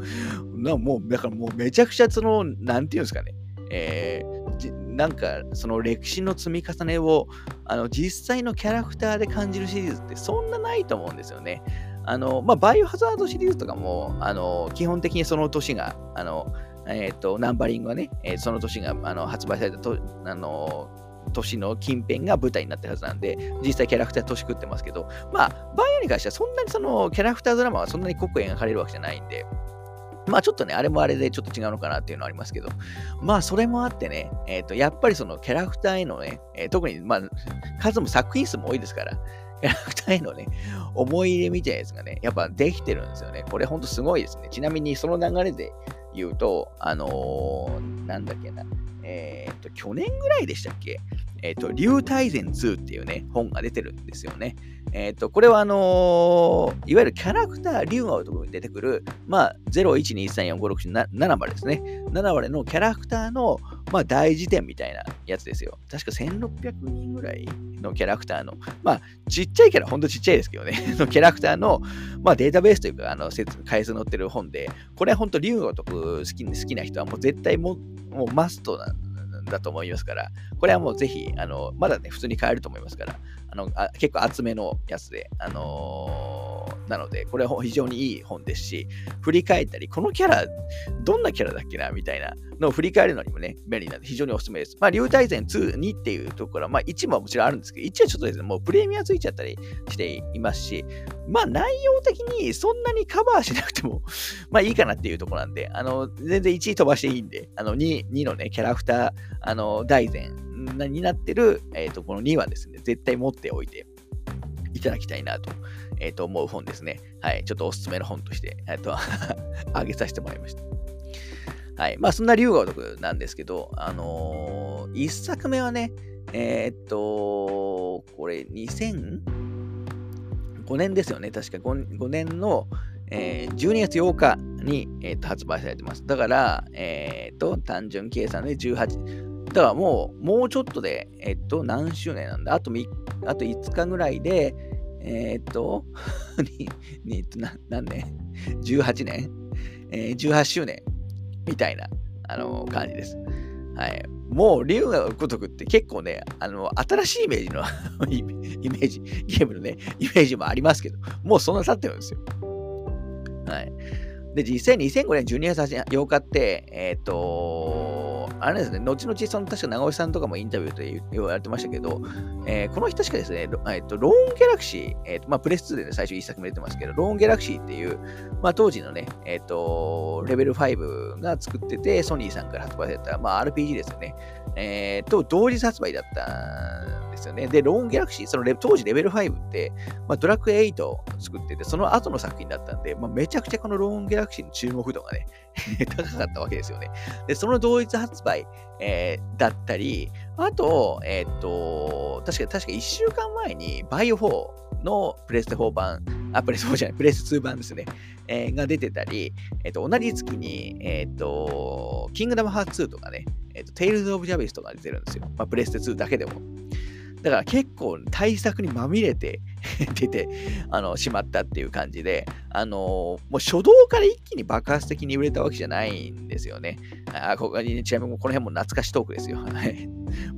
なもう、だからもうめちゃくちゃその、なんていうんですかね。えー、なんかその歴史の積み重ねをあの実際のキャラクターで感じるシリーズってそんなないと思うんですよね。あのまあ、バイオハザードシリーズとかもあの基本的にその年があの、えーと、ナンバリングはね、えー、その年があの発売されたとあの年の近辺が舞台になってるはずなんで、実際キャラクター年食ってますけど、まあ、バイオに関してはそんなにそのキャラクタードラマはそんなに濃く描かれるわけじゃないんで、まあちょっとね、あれもあれでちょっと違うのかなっていうのはありますけど、まあそれもあってね、えっ、ー、と、やっぱりそのキャラクターへのね、えー、特に、まあ、数も作品数も多いですから、キャラクターへのね、思い入れみたいなやつがね、やっぱできてるんですよね。これほんとすごいですね。ちなみにその流れで言うと、あのー、なんだっけな、えっ、と、去年ぐらいでしたっけ？えっ、と、竜大全2っていうね、本が出てるんですよね。えっ、と、これはあのー、いわゆるキャラクター、竜がところに出てくる、まあ、012345677までですね。7までのキャラクターの、まあ、大辞典みたいなやつですよ。確か1600人ぐらいのキャラクターの、まあ、ちっちゃいキャラ、ほんとちっちゃいですけどね、[laughs] のキャラクターの、まあ、データベースというか、あの、回数載ってる本で、これは本当竜がとく好き好きな人はもう絶対ももうマストなんだと思いますから、これはもうぜひ、あの、まだね、普通に買えると思いますから、あのあ結構厚めのやつで、あのー、なので、これは非常にいい本ですし、振り返ったり、このキャラ、どんなキャラだっけなみたいなのを振り返るのにもね、便利なんで非常におすすめです。まあ、流体前2、2っていうところは、まあ、1ももちろんあるんですけど、1はちょっとですね、もうプレミアついちゃったりしていますし、まあ、内容的にそんなにカバーしなくても [laughs] まあいいかなっていうところなんで、あの、全然1位飛ばしていいんで、あの、2、2のね、キャラクター、あの、大前になってる、えっ、ー、と、この2はですね、絶対持っておいていただきたいなと,、えー、と思う本ですね。はい。ちょっとおすすめの本として、えっと、[laughs] あげさせてもらいました。はい。まあ、そんな竜が如くなんですけど、あのー、1作目はね、えー、っと、これ、2005年ですよね。確か 5, 5年の、えー、12月8日に、えー、っと発売されてます。だから、えー、っと、単純計算で18、だからもう、もうちょっとで、えっと、何周年なんだあとあと5日ぐらいで、えー、っと、[laughs] に、に、何年 ?18 年、えー、18周年みたいな、あのー、感じです。はい。もう、竜が如くって結構ね、あの、新しいイメージの [laughs] イメージ、ゲームのね、イメージもありますけど、もうそんな経ってるんですよ。はい。で、実際2005年12月8日って、えっ、とあれですね、後々その確か長尾さんとかもインタビューで言われてましたけど、えー、この人確かですね、えーと、ローンギャラクシー、えーとまあ、プレス2で、ね、最初1作目出てますけど、ローンギャラクシーっていう、まあ、当時のね、えっ、と、レベル5が作ってて、ソニーさんから発売された、まあ、RPG ですよね。えー、と、同日発売だったんですよね。で、ローンギャラクシー、そのレ当時レベル5って、まあ、ドラクエ8を作ってて、その後の作品だったんで、まあ、めちゃくちゃこのローグギャラクシーの注目度がね、[laughs] 高かったわけですよね。で、その同一発売、えー、だったり、あと、えー、っと、確か、確か1週間前に、バイオ4のプレステ4版、あ、プレステ4じゃない、プレス2版ですね、えー、が出てたり、えっと、同じ月に、えっと、キングダムハーツ2とかね、えっと、テイルズ・オブ・ジ・アビスとか出てるんですよ。まあ、プレステ2だけでも。だから結構対策にまみれて [laughs] 出てあのしまったっていう感じで、あの、もう初動から一気に爆発的に売れたわけじゃないんですよね。あここにちなみにこの辺も懐かしトークですよ。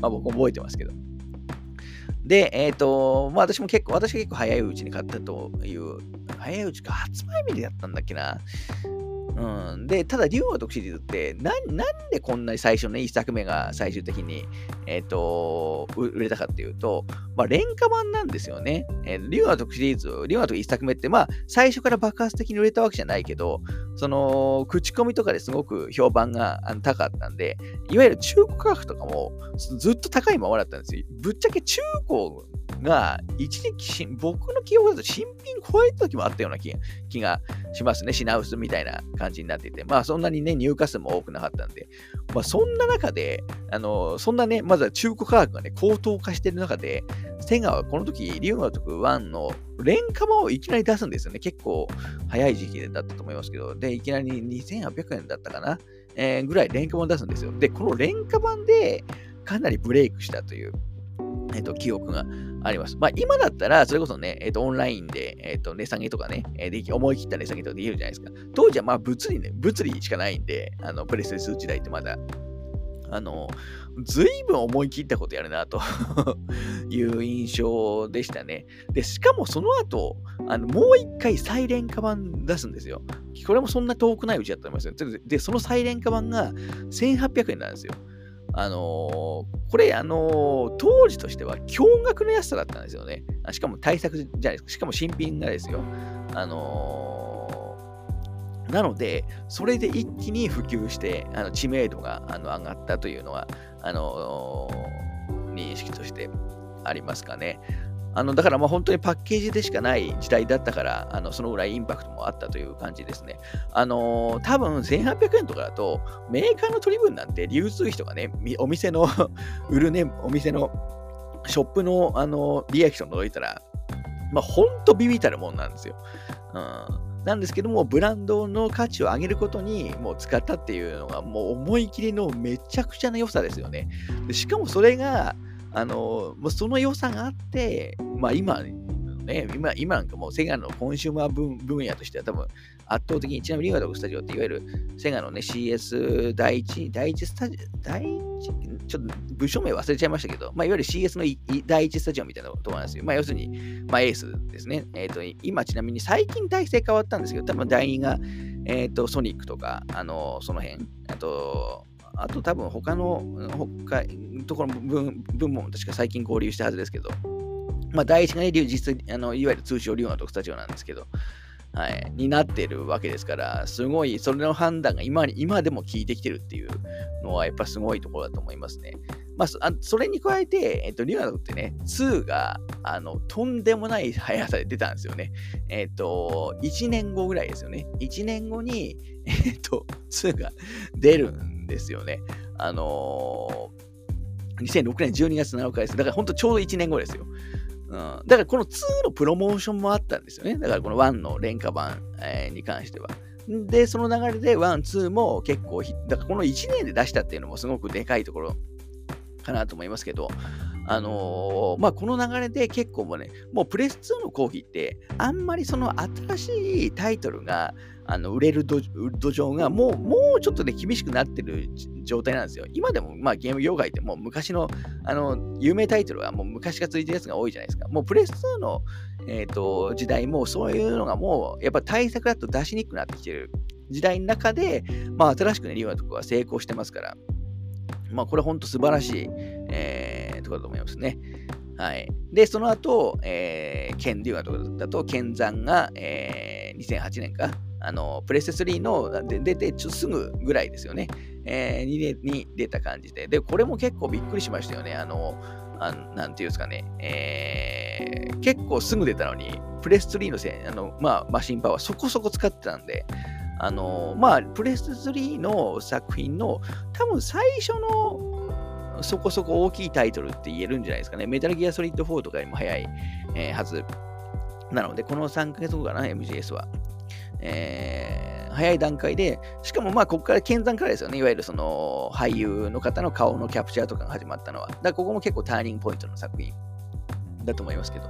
まあ僕覚えてますけど。で、えっ、ー、と、まあ私も結構、私が結構早いうちに買ったという、早いうちか発売日でやったんだっけな。うん、で、ただ、竜王特シリーズってな、なんでこんなに最初の1作目が最終的に、えっ、ー、と、売れたかっていうと、まあ、廉価版なんですよね。えー、竜王特シリーズ、竜王特1作目って、まあ、最初から爆発的に売れたわけじゃないけど、その、口コミとかですごく評判が高かったんで、いわゆる中古価格とかもずっと高いままだったんですよ。ぶっちゃけ中古が、一時期、僕の記憶だと新品超えた時もあったような気がしますね。品薄みたいな感じになっていて。まあそんなにね、入荷数も多くなかったんで。まあそんな中で、あの、そんなね、まずは中古価格がね、高騰化してる中で、セガはこの時、リュウガトク1の廉価版をいきなり出すんですよね。結構早い時期だったと思いますけど。で、いきなり2800円だったかな、えー、ぐらい廉価版を出すんですよ。で、この廉価版でかなりブレイクしたという。えっと、記憶があります。まあ、今だったら、それこそね、えっと、オンラインで、えっと、値下げとかね、えで、思い切った値下げとかできるじゃないですか。当時はまあ、物理ね、物理しかないんで、あの、プレステ2時代ってまだ、あの、ずいぶん思い切ったことやるなと [laughs] いう印象でしたね。で、しかもその後、あのもう一回サイレンカ版出すんですよ。これもそんな遠くないうちだと思いますよ。で、そのサイレンカ版が1800円なんですよ。あのー、これ、あのー、当時としては驚愕の安さだったんですよね。しかも対策じゃないですか。しかも新品がですよ。あのー、なので、それで一気に普及して、あの知名度があの上がったというのは、あの認識としてありますかね。あのだからまあ本当にパッケージでしかない時代だったから、あのそのぐらいインパクトもあったという感じですね。あのー、多分1800円とかだと、メーカーの取り分なんて流通費とかね、お店の [laughs] 売るね、お店のショップのあの利益と除いたら、まあ本当ビビたるもんなんですよ。うんなんですけども、ブランドの価値を上げることにもう使ったっていうのが、もう思い切りのめちゃくちゃな良さですよね。しかもそれが、あの、もうその良さがあって、まあ今、ね、今、今なんかもうセガのコンシューマー分分野としては多分圧倒的に、ちなみにリガドクスタジオっていわゆるセガのね CS 第一、第一スタジオ、第一、ちょっと部署名忘れちゃいましたけど、まあ、いわゆる CS の第一スタジオみたいなところなんですよ。まあ、要するに、まあ、エースですね。えっ、ー、と、今ちなみに最近体制変わったんですけど、多分第2が、えっ、ー、と、ソニックとか、あの、その辺、あと、あと多分他の、他、ところ分分も確か最近合流したはずですけど、まあ、第一がね、実あのいわゆる通称リオナとスタジオなんですけど、はい、になってるわけですから、すごい、それの判断が今今でも効いてきてるっていうのは、やっぱすごいところだと思いますね。まあ、それに加えて、えっと、リオナドってね、2が、あの、とんでもない速さで出たんですよね。えっと、1年後ぐらいですよね。1年後に、えっと、2が出るんですよね。あのー、2006年12月7日です。だから本当ちょうど1年後ですよ。うん、だからこの2のプロモーションもあったんですよね。だからこの1の廉価版、えー、に関しては。で、その流れで1、2も結構、だからこの1年で出したっていうのもすごくでかいところかなと思いますけど、あのー、まあ、この流れで結構もうね、もうプレス2の講義って、あんまりその新しいタイトルがあの売れる土壌がもう、もうちょっとね、厳しくなってる状態なんですよ。今でも、まあ、ゲーム業界ってもう昔の、あの、有名タイトルはもう昔がついてるやつが多いじゃないですか。もうプレス2の、えっ、ー、と、時代もそういうのがもう、やっぱ対策だと出しにくくなってきてる時代の中で、まあ、新しくね、リオナとかは成功してますから、まあ、これ本当素晴らしい、えー、ところだと思いますね。はい。で、その後、えー、ケンデュアとかだと、ケンザンが、えー、2008年か、あの、プレステ3ので出てちょすぐぐらいですよね、えー、にに出た感じで。で、これも結構びっくりしましたよね。あの、あなんていうんですかね、えー、結構すぐ出たのに、プレス3のせあの、まあ、マシンパワーそこそこ使ってたんで、あの、まあ、プレス3の作品の多分最初のそこそこ大きいタイトルって言えるんじゃないですかね。メタルギアソリッド4とかよりも早い、えー、はず。なので、この3ヶ月後かな、MGS は。えー、早い段階で、しかもまあ、ここから剣山からですよね。いわゆるその俳優の方の顔のキャプチャーとかが始まったのは。だからここも結構ターニングポイントの作品だと思いますけど。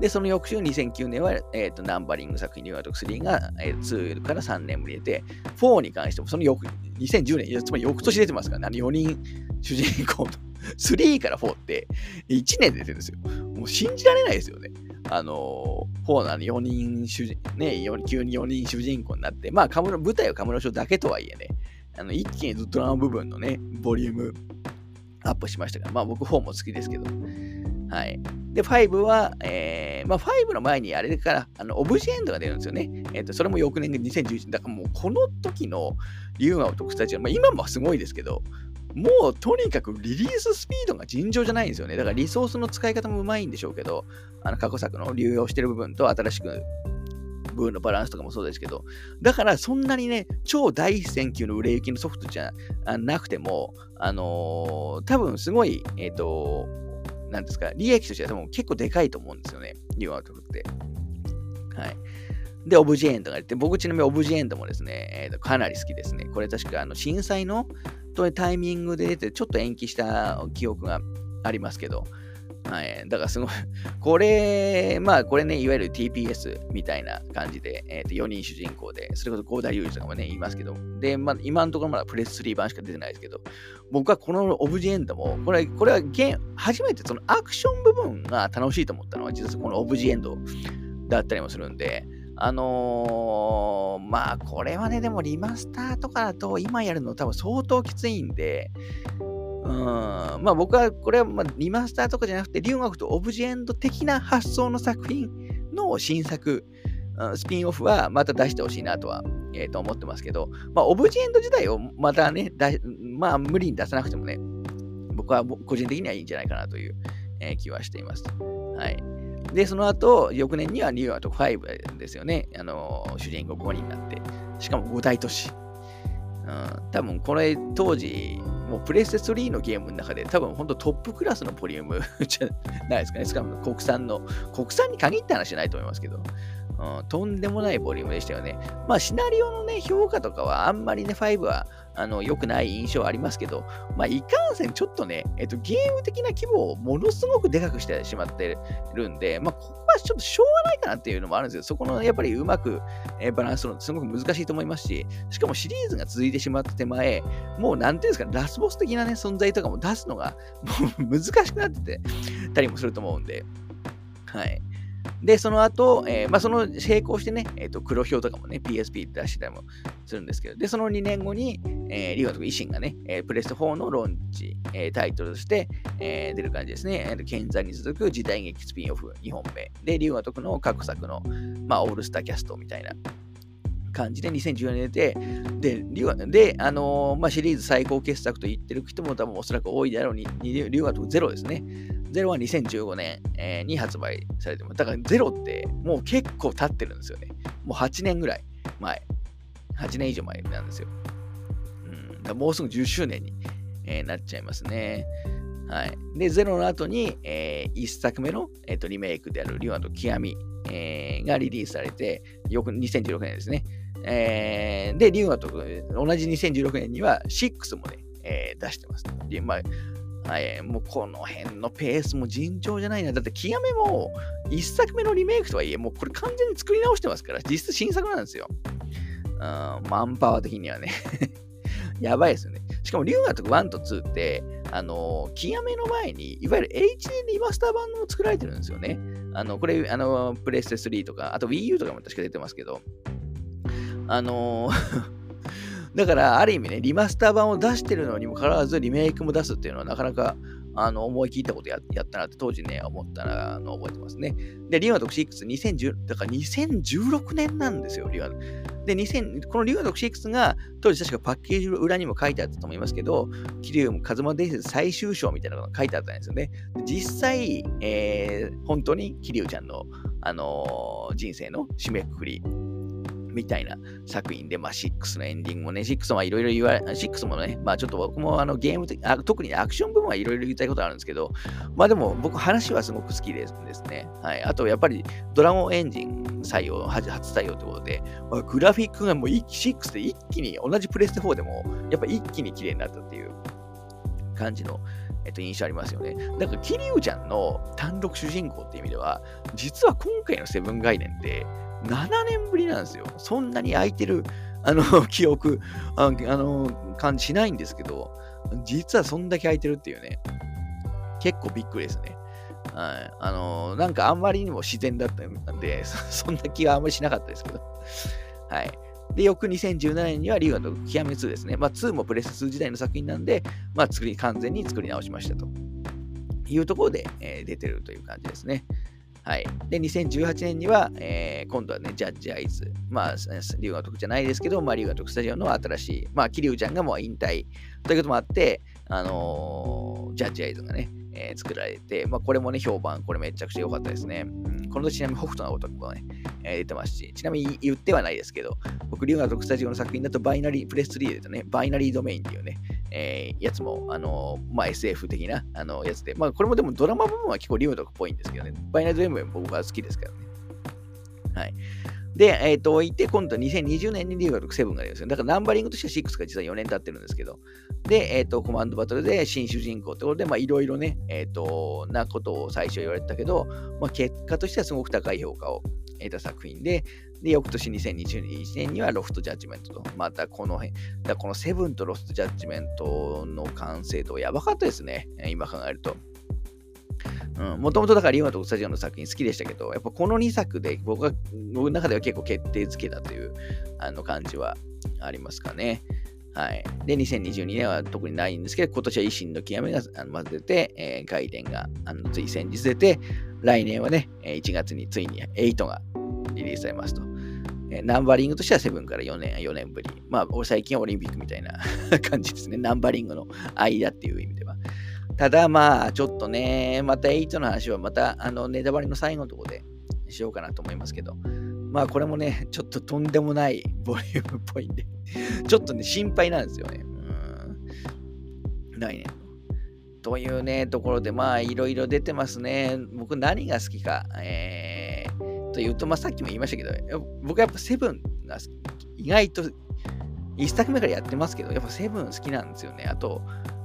で、その翌週2009年は、えーと、ナンバリング作品、ニューアート3が、えー、2から3年ぶり出て、4に関してもその翌、2010年、つまり翌年出てますからね、4人主人公の3から4って1年出てるんですよ。もう信じられないですよね。あのー、4の4人主人、ね、急に4人主人公になって、まあ、舞台はカムロ賞だけとはいえね、あの一気にドラマ部分のね、ボリュームアップしましたから、まあ僕4も好きですけど、はい。で、5は、えー、まあ5の前にあれから、あの、オブジェエンドが出るんですよね。えっ、ー、と、それも翌年2011年。だからもうこの時のリュウガオとクタチは、まあ今もすごいですけど、もうとにかくリリーススピードが尋常じゃないんですよね。だからリソースの使い方もうまいんでしょうけど、あの過去作の流用してる部分と新しく部分のバランスとかもそうですけど、だからそんなにね、超大戦級の売れ行きのソフトじゃなくても、あのー、多分すごい、えっ、ー、と、なんですか、利益としては多分結構でかいと思うんですよね、ニューアウトフって。はい。で、オブジェエンドが出て、僕ちなみにオブジェエンドもですね、えー、とかなり好きですね。これ確かあの震災のタイミングで出て、ちょっと延期した記憶がありますけど、はい。だからすごい [laughs] これ、まあこれね、いわゆる TPS みたいな感じで、えー、と4人主人公で、それこそゴーダユージとかもね、言いますけど、で、まあ今のところまだプレス3版しか出てないですけど、僕はこのオブジェエンドも、これ、これはゲ初めてそのアクション部分が楽しいと思ったのは、実はこのオブジェエンドだったりもするんで、あのー、まあこれはね、でもリマスターとかだと今やるの多分相当きついんで、うん、まあ僕はこれはまあリマスターとかじゃなくて、留学とオブジェエンド的な発想の作品の新作、うん、スピンオフはまた出してほしいなとは、えー、と思ってますけど、まあオブジェエンド自体をまたね、まあ無理に出さなくてもね、僕は個人的にはいいんじゃないかなという、えー、気はしています。はい。で、その後、翌年にはニューアート5ですよね。あの、主人公5人になって。しかも5大都市。うん、多分これ当時、もうプレステ3のゲームの中で多分本当トップクラスのボリューム [laughs] じゃないですかね。しかも国産の、国産に限った話じゃないと思いますけど、うん、とんでもないボリュームでしたよね。まあシナリオのね、評価とかはあんまりね、5はあの良くない印象はありますけど、まあいかんせんちょっとね、えっと、ゲーム的な規模をものすごくでかくしてしまってるんで、まあここはちょっとしょうがないかなっていうのもあるんですよ。そこのやっぱりうまく、え、バランスするのすごく難しいと思いますし、しかもシリーズが続いてしまって手前、もうなんていうんですか、ラスボス的なね、存在とかも出すのがもう [laughs] 難しくなっててたりもすると思うんで、はい。で、その後、えー、まあ、その並行してね、えー、と黒表とかもね、PSP 出してたりもするんですけど、で、その2年後に、えー、リオと維新がね、えー、プレステ4のローンチ、えー、タイトルとして、えー、出る感じですね。えー、剣山に続く時代劇スピンオフ2本目。で、リオが徳の各作の、まあ、オールスターキャストみたいな感じで2014年で、で、リュウガで、あのー、まあ、シリーズ最高傑作と言ってる人も多分おそらく多いだろうに、リュウガとゼロですね。ゼロは2015年、えー、に発売されてます。だからゼロってもう結構経ってるんですよね。もう8年ぐらい前。8年以上前なんですよ。うん、もうすぐ10周年に、えー、なっちゃいますね。はい。で、ゼロの後に、えー、1作目の、えーと、リメイクであるリュウガと極み、えー、がリリースされて、よく2016年ですね。えー、で、リュウガと同じ2016年には6もね、えー、出してます。で、まあはい、もうこの辺のペースも尋常じゃないな。だって、極めも1作目のリメイクとはいえ、もうこれ完全に作り直してますから、実質新作なんですよ。うん、マンパワー的にはね [laughs] やばいですよね。しかも、龍河とか1と2って、あの、極めの前に、いわゆる HD リマスター版も作られてるんですよね。あの、これ、あの、プレステ3とか、あと Wii U とかも確か出てますけど、あのだから、ある意味ね、リマスター版を出してるのにもかかわらず、リメイクも出すっていうのはなかなか、あの、思い切ったことややったなって当時ね、思ったなの覚えてますね。で、リワドク6、2010、だから2016年なんですよ、リワで、2000、このリワドク6が、当時確かパッケージの裏にも書いてあったと思いますけど、キリウム、カズマ伝説最終章みたいなのが書いてあったんですよね。実際、えー、本当にキリウちゃんの、あのー、人生の締めくくりみたいな作品で、まあ、6のエンディングもね、6はいろいろ言われ、6もね、まあちょっと僕もあのゲーム的あ、特にアクション部分はいろいろ言いたいことあるんですけど、まあでも僕話はすごく好きですですね。はい。あとやっぱりドラゴンエンジン採用、初採用ということで、まあ、グラフィックがもう6で一気に、同じプレステ4でも、やっぱ一気に綺麗になったっていう感じの、えっと、印象ありますよね。だから、桐生ちゃんの単独主人公っていう意味では、実は今回のセブン概念って、7年ぶりなんですよ。そんなに空いてる、あの、[laughs] 記憶、あの、感じしないんですけど、実はそんだけ空いてるっていうね、結構びっくりですね。はい。あのなんかあんまりにも自然だったんで、[laughs] そんな気はあんまりしなかったですけど。はい。で、翌2017年にはリュウガと極め2ですね。まあ、2もプレス2時代の作品なんで、まあ、作り、完全に作り直しましたというところで、えー、出てるという感じですね。はい。で、2018年には、えー、今度はね、ジャッジアイズ。まあ、リュウガ徳じゃないですけど、まあ、リュウガ徳スタジオの新しい、まあ、桐生ちゃんがもう引退ということもあって、あのー、ジャッジアイズがね、えー、作られて、まあ、これもね、評判、これめちゃくちゃ良かったですね。うん、この年ちなみに北斗の男もね、えー、出てますし、ちなみに言ってはないですけど、僕、龍河特スタジオの作品だと、バイナリー、プレス3でとね、バイナリードメインっていうね、えー、やつも、あのー、まあ、SF 的なあのやつで、まあ、これもでもドラマ部分は結構龍河特っぽいんですけどね、バイナリードメイン僕は好きですからね。はい。で、えっ、ー、と、いて、今度は2020年にリーガル7が出るんですよ。だからナンバリングとしては6が実は4年経ってるんですけど、で、えっ、ー、と、コマンドバトルで新主人公ってことで、まあ、いろいろね、えっ、ー、と、なことを最初言われてたけど、まあ、結果としてはすごく高い評価を得た作品で、で、翌年2021年にはロフトジャッジメントと、またこの辺、だこのセブンとロフトジャッジメントの完成度やばかったですね、今考えると。もともとだからリオナとスタジオの作品好きでしたけど、やっぱこの2作で僕は、僕の中では結構決定づけだというあの感じはありますかね。はい。で、2022年は特にないんですけど、今年は維新の極めがまず出て、えー、外伝があのつい先日出て、来年はね、1月についに8がリリースされますと。ナンバリングとしては7から4年、4年ぶり。まあ、最近はオリンピックみたいな [laughs] 感じですね。ナンバリングの間っていう意味では。ただまあ、ちょっとね、また8の話はまた、あの、ネタバレの最後のとこでしようかなと思いますけど、まあこれもね、ちょっととんでもないボリュームっぽいんでちょっとね、心配なんですよね。うん。来年。というね、ところで、まあ、いろいろ出てますね。僕、何が好きか。えー、というと、まあ、さっきも言いましたけど、僕はやっぱセブンが意外と、一作目からやってますけど、やっぱセブン好きなんですよね。あと、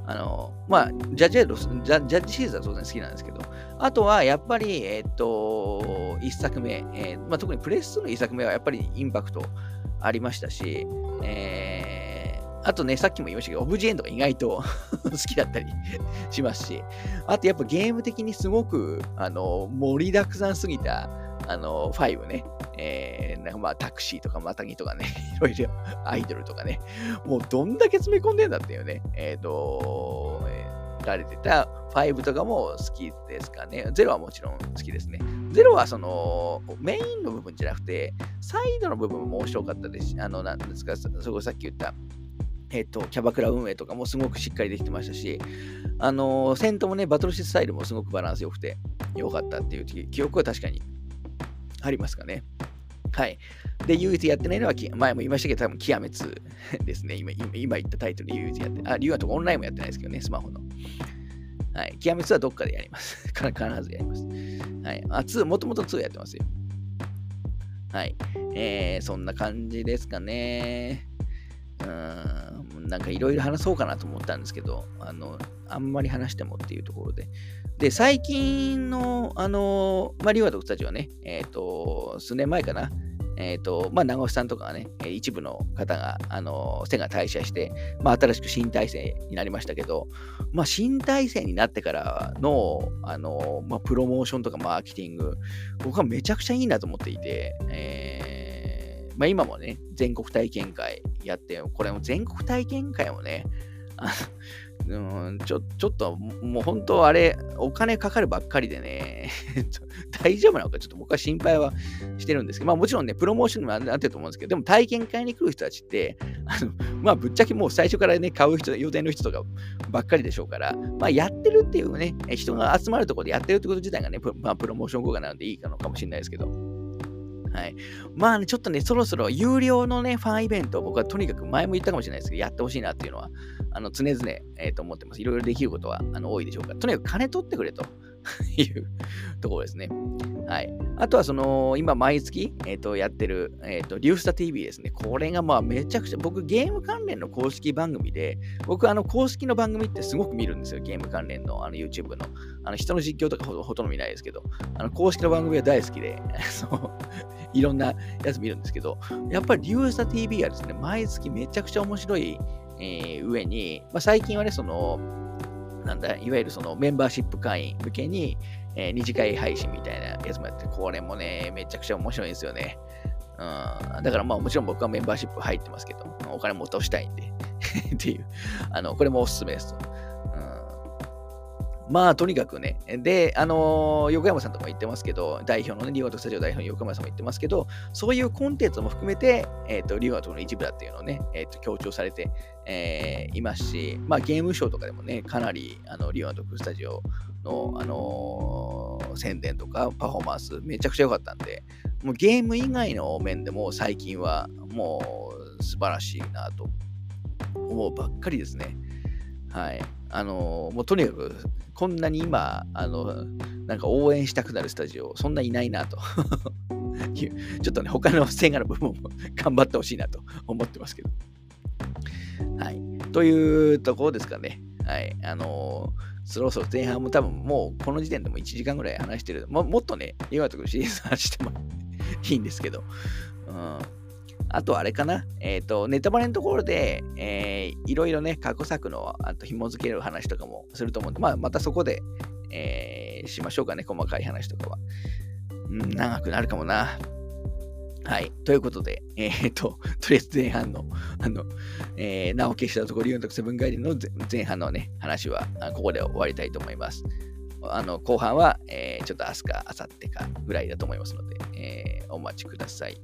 あの、まあ、ジャッジエロス、ジャジャッジシーズは当然好きなんですけど、あとはやっぱり、えっ、と、一作目、えー、まあ、特にプレス2の一作目はやっぱりインパクトありましたし、えー、あとね、さっきも言いましたけど、オブジェンドが意外と [laughs] 好きだったりしますし、あとやっぱゲーム的にすごく、あの、盛りだくさんすぎた、あの、5ね、えー、まあタクシーとかマタギとかね、[laughs] いろいろアイドルとかね、もうどんだけ詰め込んでんだっていうね、えっ、ー、と、えー、られてた5とかも好きですかね。ゼロはもちろん好きですね。ゼロはそのメインの部分じゃなくて、サイドの部分も面白かったですし、あの、なんですか、そこさっき言った、えっ、と、キャバクラ運営とかもすごくしっかりできてましたし、あのー、戦闘もね、バトルシスタイルもすごくバランス良くて良かったっていう記憶は確かにありますかね。はい。で、唯一やってないのは、前も言いましたけど、多分、極めつ [laughs] ですね。今今言ったタイトルで唯一やって、あ、理由はとかオンラインもやってないですけどね、スマホの。はい。極め2はどっかでやります。[laughs] 必ずやります。はい。あ、2、もともと2やってますよ。はい。えー、そんな感じですかね。うん、なんかいろいろ話そうかなと思ったんですけど、あの、あんまり話してもっていうところで。で、最近の、あの、まあ、リワードスタジオはね、えっ、ー、と、数年前かな、えっ、ー、と、まあ、長尾さんとかがね、一部の方が、あの、背が退社して、まあ、新しく新体制になりましたけど、まあ、新体制になってからの、あの、まあ、プロモーションとかマーケティング、僕はめちゃくちゃいいなと思っていて、えー、まあ、今もね、全国体験会やって、これも全国体験会もね、あうん、ちょ、ちょっと、もう本当あれ、お金かかるばっかりでね、[laughs] 大丈夫なのかちょっと僕は心配はしてるんですけど、まあもちろんね、プロモーションにもなってると思うんですけど、でも体験会に来る人たちって、あの、まあぶっちゃけもう最初からね、買う人、予定の人とかばっかりでしょうから、まあやってるっていうね、人が集まるところでやってるってこと自体がね、まあプロモーション効果なのでいいのかもしれないですけど、はい。まあね、ちょっとね、そろそろ有料のね、ファンイベント僕はとにかく前も言ったかもしれないですけど、やってほしいなっていうのは、あの常々、えー、と思ってます。いろいろできることはあの多いでしょうから、とにかく金取ってくれと。[laughs] いうところですね。はい。あとは、その、今、毎月、えっ、ー、と、やってる、えっ、ー、と、リュースタ TV ですね。これが、まあ、めちゃくちゃ、僕、ゲーム関連の公式番組で、僕、あの、公式の番組ってすごく見るんですよ。ゲーム関連の、あの、YouTube の。あの、人の実況とかほとんど見ないですけど、あの、公式の番組は大好きで、[laughs] そう、いろんなやつ見るんですけど、やっぱりリュースタ TV はですね、毎月めちゃくちゃ面白い、えー、上に、まあ、最近はね、その、なんだ、いわゆるそのメンバーシップ会員向けに、えー、二次会配信みたいなやつもやって、これもね、めちゃくちゃ面白いんですよね。うん、だからまあもちろん僕はメンバーシップ入ってますけど、お金も落としたいんで [laughs] っていう、あの、これもおすすめです。まあ、とにかくね。で、あの、横山さんとも言ってますけど、代表のね、リオガトスタジオ代表の横山さんも言ってますけど、そういうコンテンツも含めて、えっ、ー、と、リオガトの一部だっていうのをね、えっ、ー、と、強調されて、えー、いますし、まあ、ゲームショーとかでもね、かなり、あの、リオガトスタジオの、あのー、宣伝とかパフォーマンス、めちゃくちゃ良かったんで、もうゲーム以外の面でも最近はもう素晴らしいなと思うばっかりですね。はい。あのー、もうとにかく、こんなに今、あの、なんか応援したくなるスタジオ、そんないないなと [laughs] ちょっとね、他の線がの部分も頑張ってほしいなと思ってますけど。はい。というところですかね。はい。あのー、そろそろ前半も多分もうこの時点でも1時間ぐらい話してる。ももっとね、岩とくシリーズ話してもいいんですけど。うんあとあれかな、えっ、ー、と、ネタバレのところで、えー、いろいろね、過去作のあと紐付ける話とかもすると思うんで、まあ、またそこで、えー、しましょうかね、細かい話とかは。うん、長くなるかもな。はい。ということで、えっ、と、とりあえず前半の、あの、えー、なお消したところ、リオンとセブンガイデンの前半のね、話は、ここで終わりたいと思います。あの、後半は、えー、ちょっと明日か明後日かぐらいだと思いますので、えー、お待ちください。